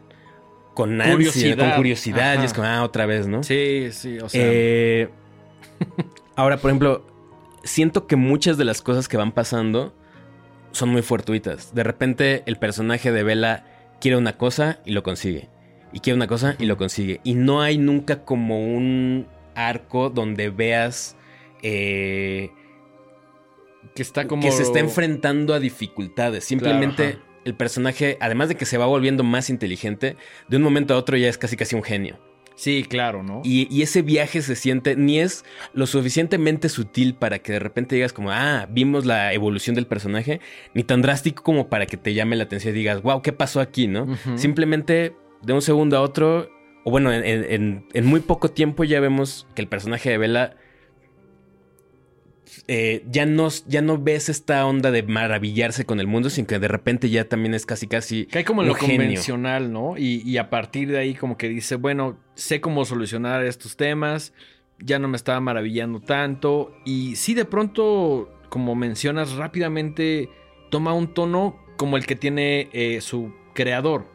con ansia, curiosidad. con curiosidad, y es como, ah, otra vez, ¿no? Sí, sí, o sea. Eh, Ahora, por ejemplo, siento que muchas de las cosas que van pasando son muy fortuitas. De repente el personaje de Bella quiere una cosa y lo consigue. Y quiere una cosa y lo consigue. Y no hay nunca como un arco donde veas eh, que está como que se está enfrentando a dificultades. Simplemente el personaje, además de que se va volviendo más inteligente, de un momento a otro ya es casi casi un genio. Sí, claro, ¿no? Y, y, ese viaje se siente, ni es lo suficientemente sutil para que de repente digas como, ah, vimos la evolución del personaje, ni tan drástico como para que te llame la atención y digas, wow, ¿qué pasó aquí, no? Simplemente de un segundo a otro, o bueno, en, en, en, muy poco tiempo ya vemos que el personaje de Bella eh, ya, no, ya no ves esta onda de maravillarse con el mundo, sino que de repente ya también es casi casi. Que hay como lo convencional, ¿no? Y, y, a partir de ahí, como que dice, bueno, sé cómo solucionar estos temas, ya no me estaba maravillando tanto. Y sí, de pronto, como mencionas rápidamente, toma un tono como el que tiene eh, su creador,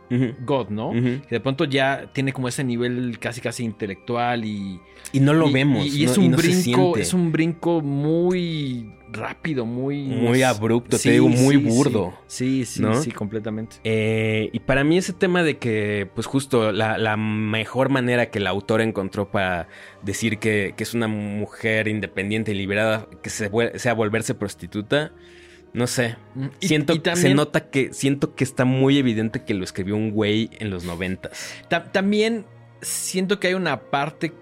God, ¿no? Y de pronto ya tiene como ese nivel casi casi intelectual y... Y no lo vemos. Y, es un brinco, es un brinco muy rápido, muy... Muy abrupto, te digo, muy burdo. Sí, sí, sí, completamente. Eh, y para mí ese tema de que, pues justo, la, mejor manera que el autor encontró para decir que, es una mujer independiente y liberada, que se, sea volverse prostituta no sé. Mm, siento y se nota que siento que está muy evidente que lo escribió un güey en los noventas. también siento que hay una parte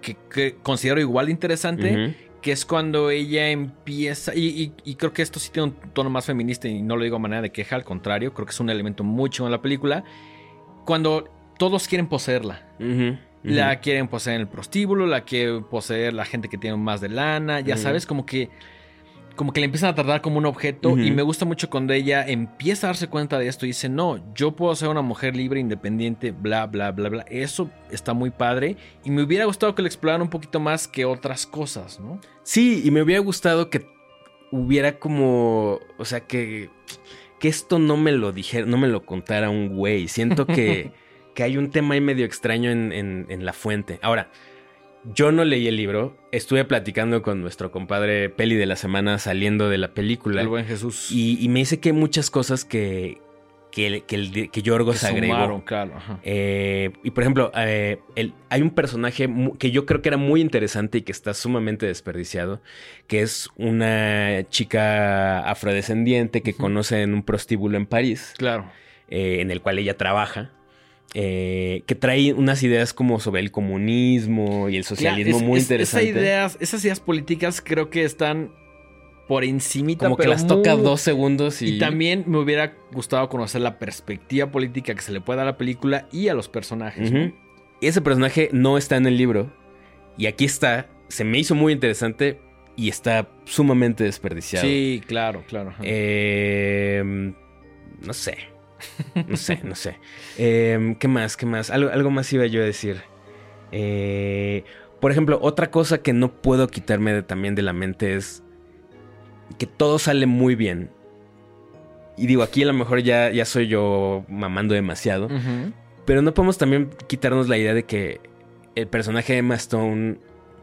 que, considero igual interesante. Que es cuando ella empieza. Y, creo que esto sí tiene un tono más feminista. Y no lo digo a manera de queja, al contrario. Creo que es un elemento mucho en la película. Cuando todos quieren poseerla. La quieren poseer en el prostíbulo. La quiere poseer la gente que tiene más de lana. Ya sabes, como que como que le empiezan a tratar como un objeto y me gusta mucho cuando ella empieza a darse cuenta de esto y dice, no, yo puedo ser una mujer libre, independiente, bla, bla, bla, bla. Eso está muy padre y me hubiera gustado que lo exploraran un poquito más que otras cosas, ¿no? Sí, y me hubiera gustado que hubiera como, o sea, que, que esto no me lo dijera, no me lo contara un güey. Siento que, que hay un tema ahí medio extraño en, en la fuente. Ahora, yo no leí el libro, estuve platicando con nuestro compadre Peli de la semana saliendo de la película. El buen Jesús. Y, me dice que hay muchas cosas que, que, que, que Yorgos agregó. Claro, eh, y por ejemplo, eh, hay un personaje que yo creo que era muy interesante y que está sumamente desperdiciado, que es una chica afrodescendiente que conoce en un prostíbulo en París. Claro. Eh, en el cual ella trabaja. Eh, que trae unas ideas como sobre el comunismo y el socialismo muy interesantes. Esas ideas, esas ideas políticas creo que están por encima Como que las toca dos segundos y... y... también me hubiera gustado conocer la perspectiva política que se le puede dar a la película y a los personajes. Ese personaje no está en el libro y aquí está. Se me hizo muy interesante y está sumamente desperdiciado. Sí, claro, claro. Eh, no sé. No sé, no sé. Em, ¿Qué más? ¿Qué más? Algo, más iba yo a decir. Eh, por ejemplo, otra cosa que no puedo quitarme también de la mente es que todo sale muy bien. Y digo, aquí a lo mejor ya, ya soy yo mamando demasiado. Pero no podemos también quitarnos la idea de que el personaje de Emma Stone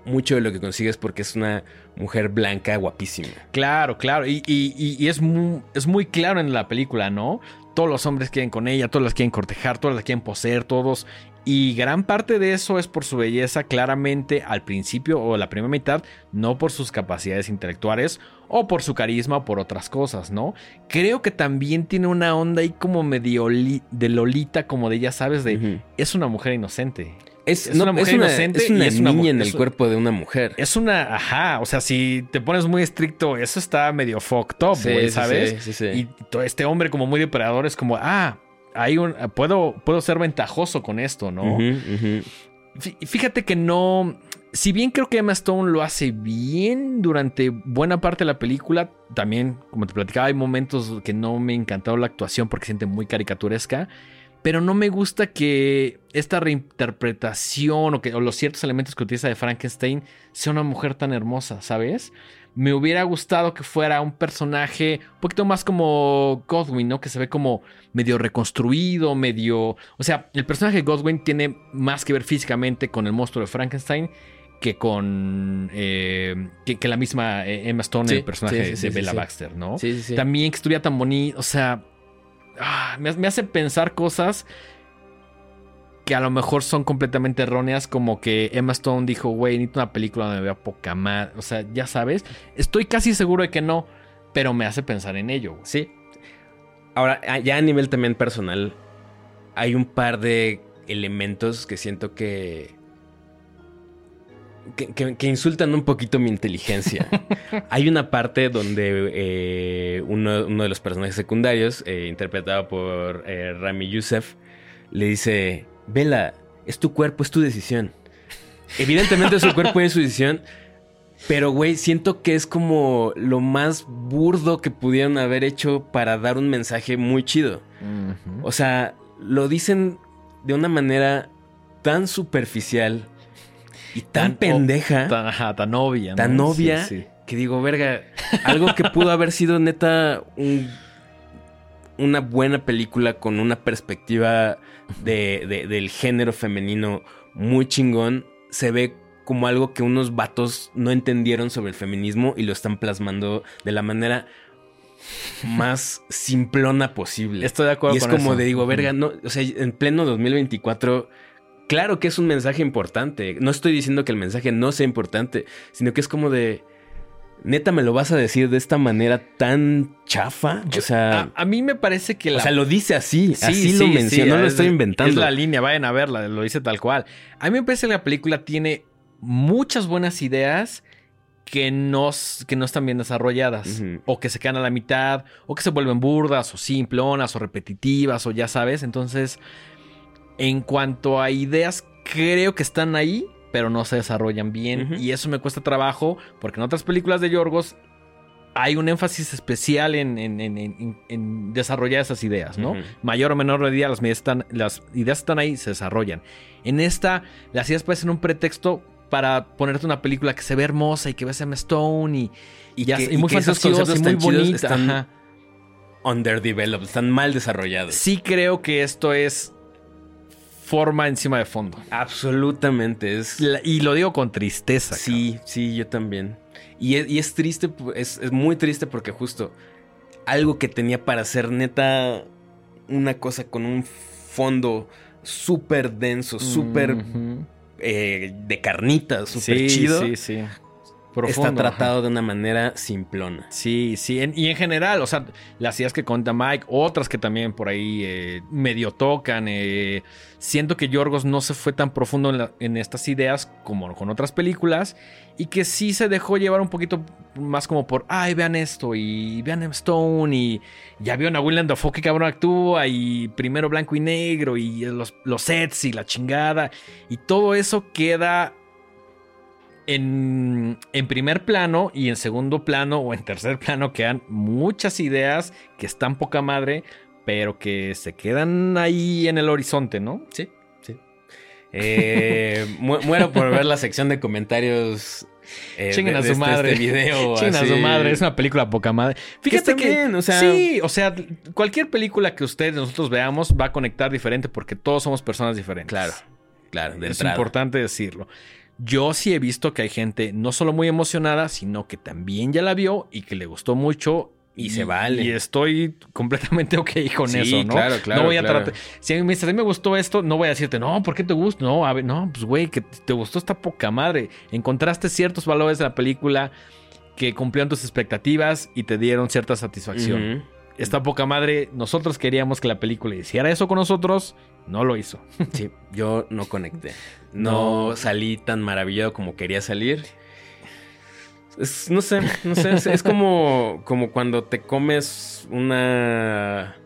mucho de lo que consigues porque es una mujer blanca guapísima. Claro, claro. Y, y, es, muy, es muy claro en la película, ¿no? Todos los hombres quieren con ella, todos las quieren cortejar, todos las quieren poseer, todos. Y gran parte de eso es por su belleza, claramente al principio o la primera mitad, no por sus capacidades intelectuales o por su carisma o por otras cosas, ¿no? Creo que también tiene una onda ahí como medio de Lolita, como de ya sabes, de es una mujer inocente. Es, una mujer inocente. Es una, es niña en el cuerpo de una mujer. Es una, ajá, o sea, si te pones muy estricto, eso está medio fucked up, ¿sabes? Sí, sí, y todo este hombre como muy depredador es como, ah, hay un, puedo, puedo ser ventajoso con esto, ¿no? Fíjate que no, si bien creo que Emma Stone lo hace bien durante buena parte de la película, también, como te platicaba, hay momentos que no me ha encantado la actuación porque siente muy caricaturesca. Pero no me gusta que esta reinterpretación o, que, los ciertos elementos que utiliza de Frankenstein sea una mujer tan hermosa, ¿sabes? Me hubiera gustado que fuera un personaje un poquito más como Godwin, ¿no? Que se ve como medio reconstruido, medio... O sea, el personaje de Godwin tiene más que ver físicamente con el monstruo de Frankenstein que con eh, que, la misma eh, Emma Stone, el personaje de Bella Baxter, ¿no? Sí, sí, sí. También que estuviera tan bonito, o sea, Ah, me, hace pensar cosas que a lo mejor son completamente erróneas, como que Emma Stone dijo, güey, necesito una película donde me vea poca más. O sea, ya sabes, estoy casi seguro de que no, pero me hace pensar en ello. Sí. Ahora, ya a nivel también personal, hay un par de elementos que siento que que, insultan un poquito mi inteligencia. Hay una parte donde eh, uno, de los personajes secundarios, eh, interpretado por eh, Rami Youssef, le dice, Vela, es tu cuerpo, es tu decisión. Evidentemente es su cuerpo y es su decisión, pero güey, siento que es como lo más burdo que pudieron haber hecho para dar un mensaje muy chido. O sea, lo dicen de una manera tan superficial y tan, pendeja. Tan, tan obvia. Tan obvia. Que digo, verga, algo que pudo haber sido neta una buena película con una perspectiva de, del género femenino muy chingón, se ve como algo que unos vatos no entendieron sobre el feminismo y lo están plasmando de la manera más simplona posible. Estoy de acuerdo. Y es como de digo, verga, no, o sea, en pleno 2024 claro que es un mensaje importante. No estoy diciendo que el mensaje no sea importante, sino que es como de. Neta, me lo vas a decir de esta manera tan chafa. o sea. A, mí me parece que la. O sea, lo dice así. así lo menciona. no lo estoy inventando. Es la línea, vayan a verla, lo dice tal cual. A mí me parece que la película tiene muchas buenas ideas que no, que no están bien desarrolladas. O que se quedan a la mitad. O que se vuelven burdas, o simplonas, o repetitivas, o ya sabes. Entonces. En cuanto a ideas, creo que están ahí, pero no se desarrollan bien. Y eso me cuesta trabajo, porque en otras películas de Yorgos hay un énfasis especial en, desarrollar esas ideas, ¿no? Mayor o menor medida, las, están, las ideas están ahí y se desarrollan. En esta, las ideas pueden ser un pretexto para ponerte una película que se ve hermosa y que ves a Stone y, y, ya, y muy fantasiosa y muy bonita. Están underdeveloped, están mal desarrollados. Sí creo que esto es forma encima de fondo. Absolutamente. Es... y lo digo con tristeza. Sí, sí, yo también. Y es, triste, es, muy triste porque justo algo que tenía para ser neta una cosa con un fondo súper denso, súper eh, de carnitas, súper chido. Sí, sí está tratado de una manera simplona. Sí, sí. y en general, o sea, las ideas que cuenta Mike, otras que también por ahí eh, medio tocan. Eh, siento que Yorgos no se fue tan profundo en, estas ideas como con otras películas. Y que sí se dejó llevar un poquito más como por, ay, vean esto y vean Stone y ya vieron a William Dafoe que cabrón actúa y primero blanco y negro y los, los sets y la chingada. Y todo eso queda en, primer plano y en segundo plano o en tercer plano quedan muchas ideas que están poca madre, pero que se quedan ahí en el horizonte, ¿no? Sí, sí. Eh, muero por ver la sección de comentarios. Eh, a su este, madre. Este video. a su madre. Es una película poca madre. Fíjate que. o sea, sí, o sea, cualquier película que ustedes, nosotros veamos, va a conectar diferente porque todos somos personas diferentes. Claro, claro. es importante decirlo. Yo sí he visto que hay gente no solo muy emocionada, sino que también ya la vio y que le gustó mucho y, se vale. Y estoy completamente ok con eso, ¿no? Claro, claro. No voy a tratar. Si a mí me gustó esto, no voy a decirte, no, ¿por qué te gusta? No, a ver, no, pues güey, que te gustó esta poca madre. Encontraste ciertos valores de la película que cumplieron tus expectativas y te dieron cierta satisfacción. Esta poca madre, nosotros queríamos que la película hiciera eso con nosotros no lo hizo. Sí, yo no conecté. No, salí tan maravillado como quería salir. no sé, no sé. Es, como, como cuando te comes una.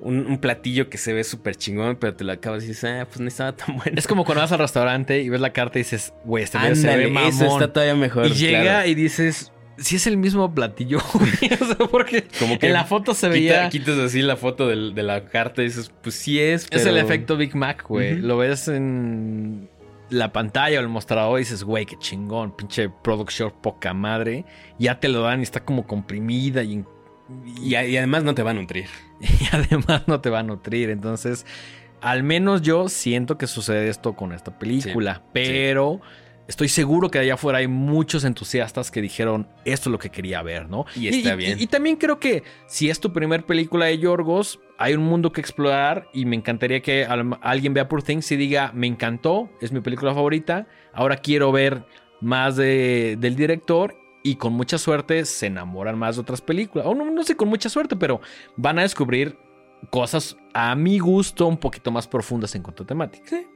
Un, platillo que se ve súper chingón, pero te lo acabas y dices, ah, pues no estaba tan bueno. Es como cuando vas al restaurante y ves la carta y dices, güey, este Ándale, se ve mamón. Eso está todavía mejor. Y llega y dices, si es el mismo platillo, porque Como que en la foto se veía. Quitas así la foto de la carta y dices, pues sí es. Es el efecto Big Mac, güey. Lo ves en la pantalla o el mostrador y dices, güey, qué chingón, pinche product short poca madre. Ya te lo dan y está como comprimida y, y, además no te va a nutrir. Y además no te va a nutrir. Entonces, al menos yo siento que sucede esto con esta película, pero. Estoy seguro que allá afuera hay muchos entusiastas que dijeron esto es lo que quería ver, ¿no? Y está bien. Y, también creo que si es tu primer película de Yorgos, hay un mundo que explorar y me encantaría que alguien vea Poor Things y diga, me encantó, es mi película favorita, ahora quiero ver más del director y con mucha suerte se enamoran más de otras películas. O no, no sé con mucha suerte, pero van a descubrir cosas a mi gusto un poquito más profundas en cuanto a temática. Sí,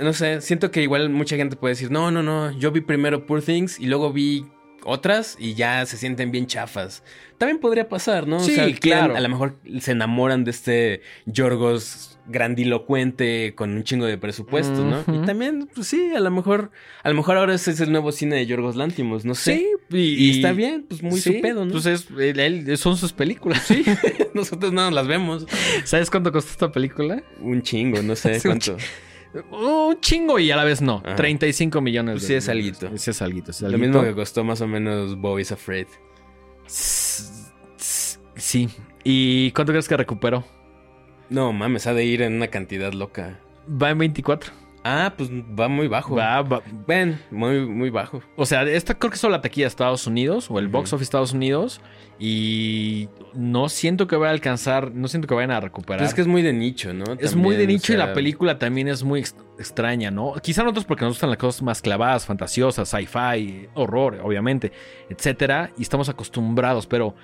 no sé, siento que igual mucha gente puede decir, no, no, no, yo vi primero Poor Things y luego vi otras y ya se sienten bien chafas. También podría pasar, ¿no? Sí, o sea, claro. A lo mejor se enamoran de este Yorgos grandilocuente con un chingo de presupuesto, ¿no? Y también, pues sí, a lo mejor, a lo mejor ahora ese es el nuevo cine de Yorgos Lántimos, no sé. Sí, Y, está bien, pues muy sí, su pedo, ¿no? Pues es, él- son sus películas. sí, nosotros no nos las vemos. ¿Sabes cuánto costó esta película? Un chingo, no sé cuánto. Un chingo y a la vez no. Ajá. 35 millones. Pues de sí es alguito. Sí es alguito. sí es Lo alguito. mismo que costó más o menos Bobby's Afraid. Sí. ¿Y cuánto crees que recuperó? No mames, ha de ir en una cantidad loca. Va en 24. Ah, pues va muy bajo. Va, va. Ven, muy, muy bajo. O sea, esta creo que es solo la taquilla de Estados Unidos o el box office de Estados Unidos. Y no siento que vaya a alcanzar, no siento que vayan a recuperar. Pero es que es muy de nicho, ¿no? Es muy de nicho o y la película también es muy ex- extraña, ¿no? Quizá nosotros porque nos gustan las cosas más clavadas, fantasiosas, sci-fi, horror, obviamente, etcétera, y estamos acostumbrados, pero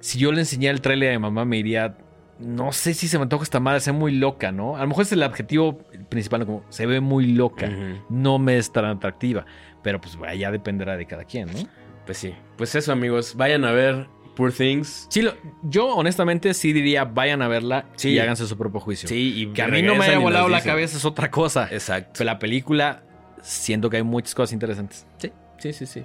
si yo le enseñara el tráiler a mi mamá me diría, no sé si se me antoja esta madre, se ve muy loca, ¿no? A lo mejor es el objetivo principal, como se ve muy loca, no me es tan atractiva, pero pues ya dependerá de cada quien, ¿no? Pues sí. Pues eso, amigos. Vayan a ver Poor Things. Sí, lo- yo honestamente sí diría, vayan a verla Sí. y háganse su propio juicio. Sí, y Que a mí no me haya volado la cabeza es otra cosa. Exacto. Pero la película, siento que hay muchas cosas interesantes. Sí, sí, sí, sí.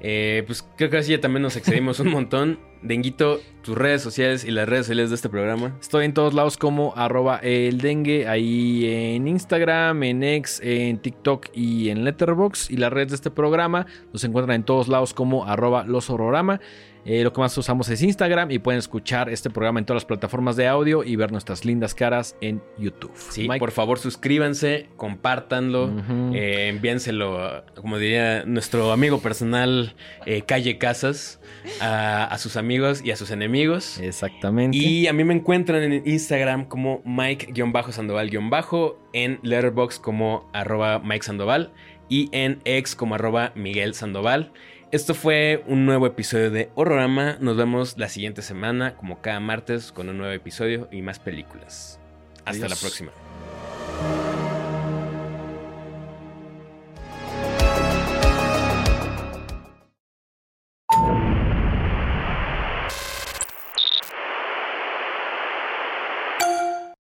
Eh, pues creo que así ya también nos excedimos un montón. Denguito, tus redes sociales y las redes sociales de este programa. Estoy en todos lados como arroba el dengue, ahí en Instagram, en X, en TikTok y en Letterboxd. Y las redes de este programa los encuentran en todos lados como arroba los horrorama. Eh, lo que más usamos es Instagram y pueden escuchar este programa en todas las plataformas de audio y ver nuestras lindas caras en YouTube. Sí, Mike. por favor suscríbanse, compártanlo. Ujú. Eh, envíenselo, a- como diría nuestro amigo personal eh, Calle Casas, a, a sus amigos y a sus enemigos. Exactamente. Y a mí me encuentran en Instagram como Mike-Sandoval- en Letterboxd como arroba Mike Sandoval y en X como arroba Miguel Sandoval. Esto fue un nuevo episodio de Horrorama. Nos vemos la siguiente semana, como cada martes, con un nuevo episodio y más películas. Hasta la próxima.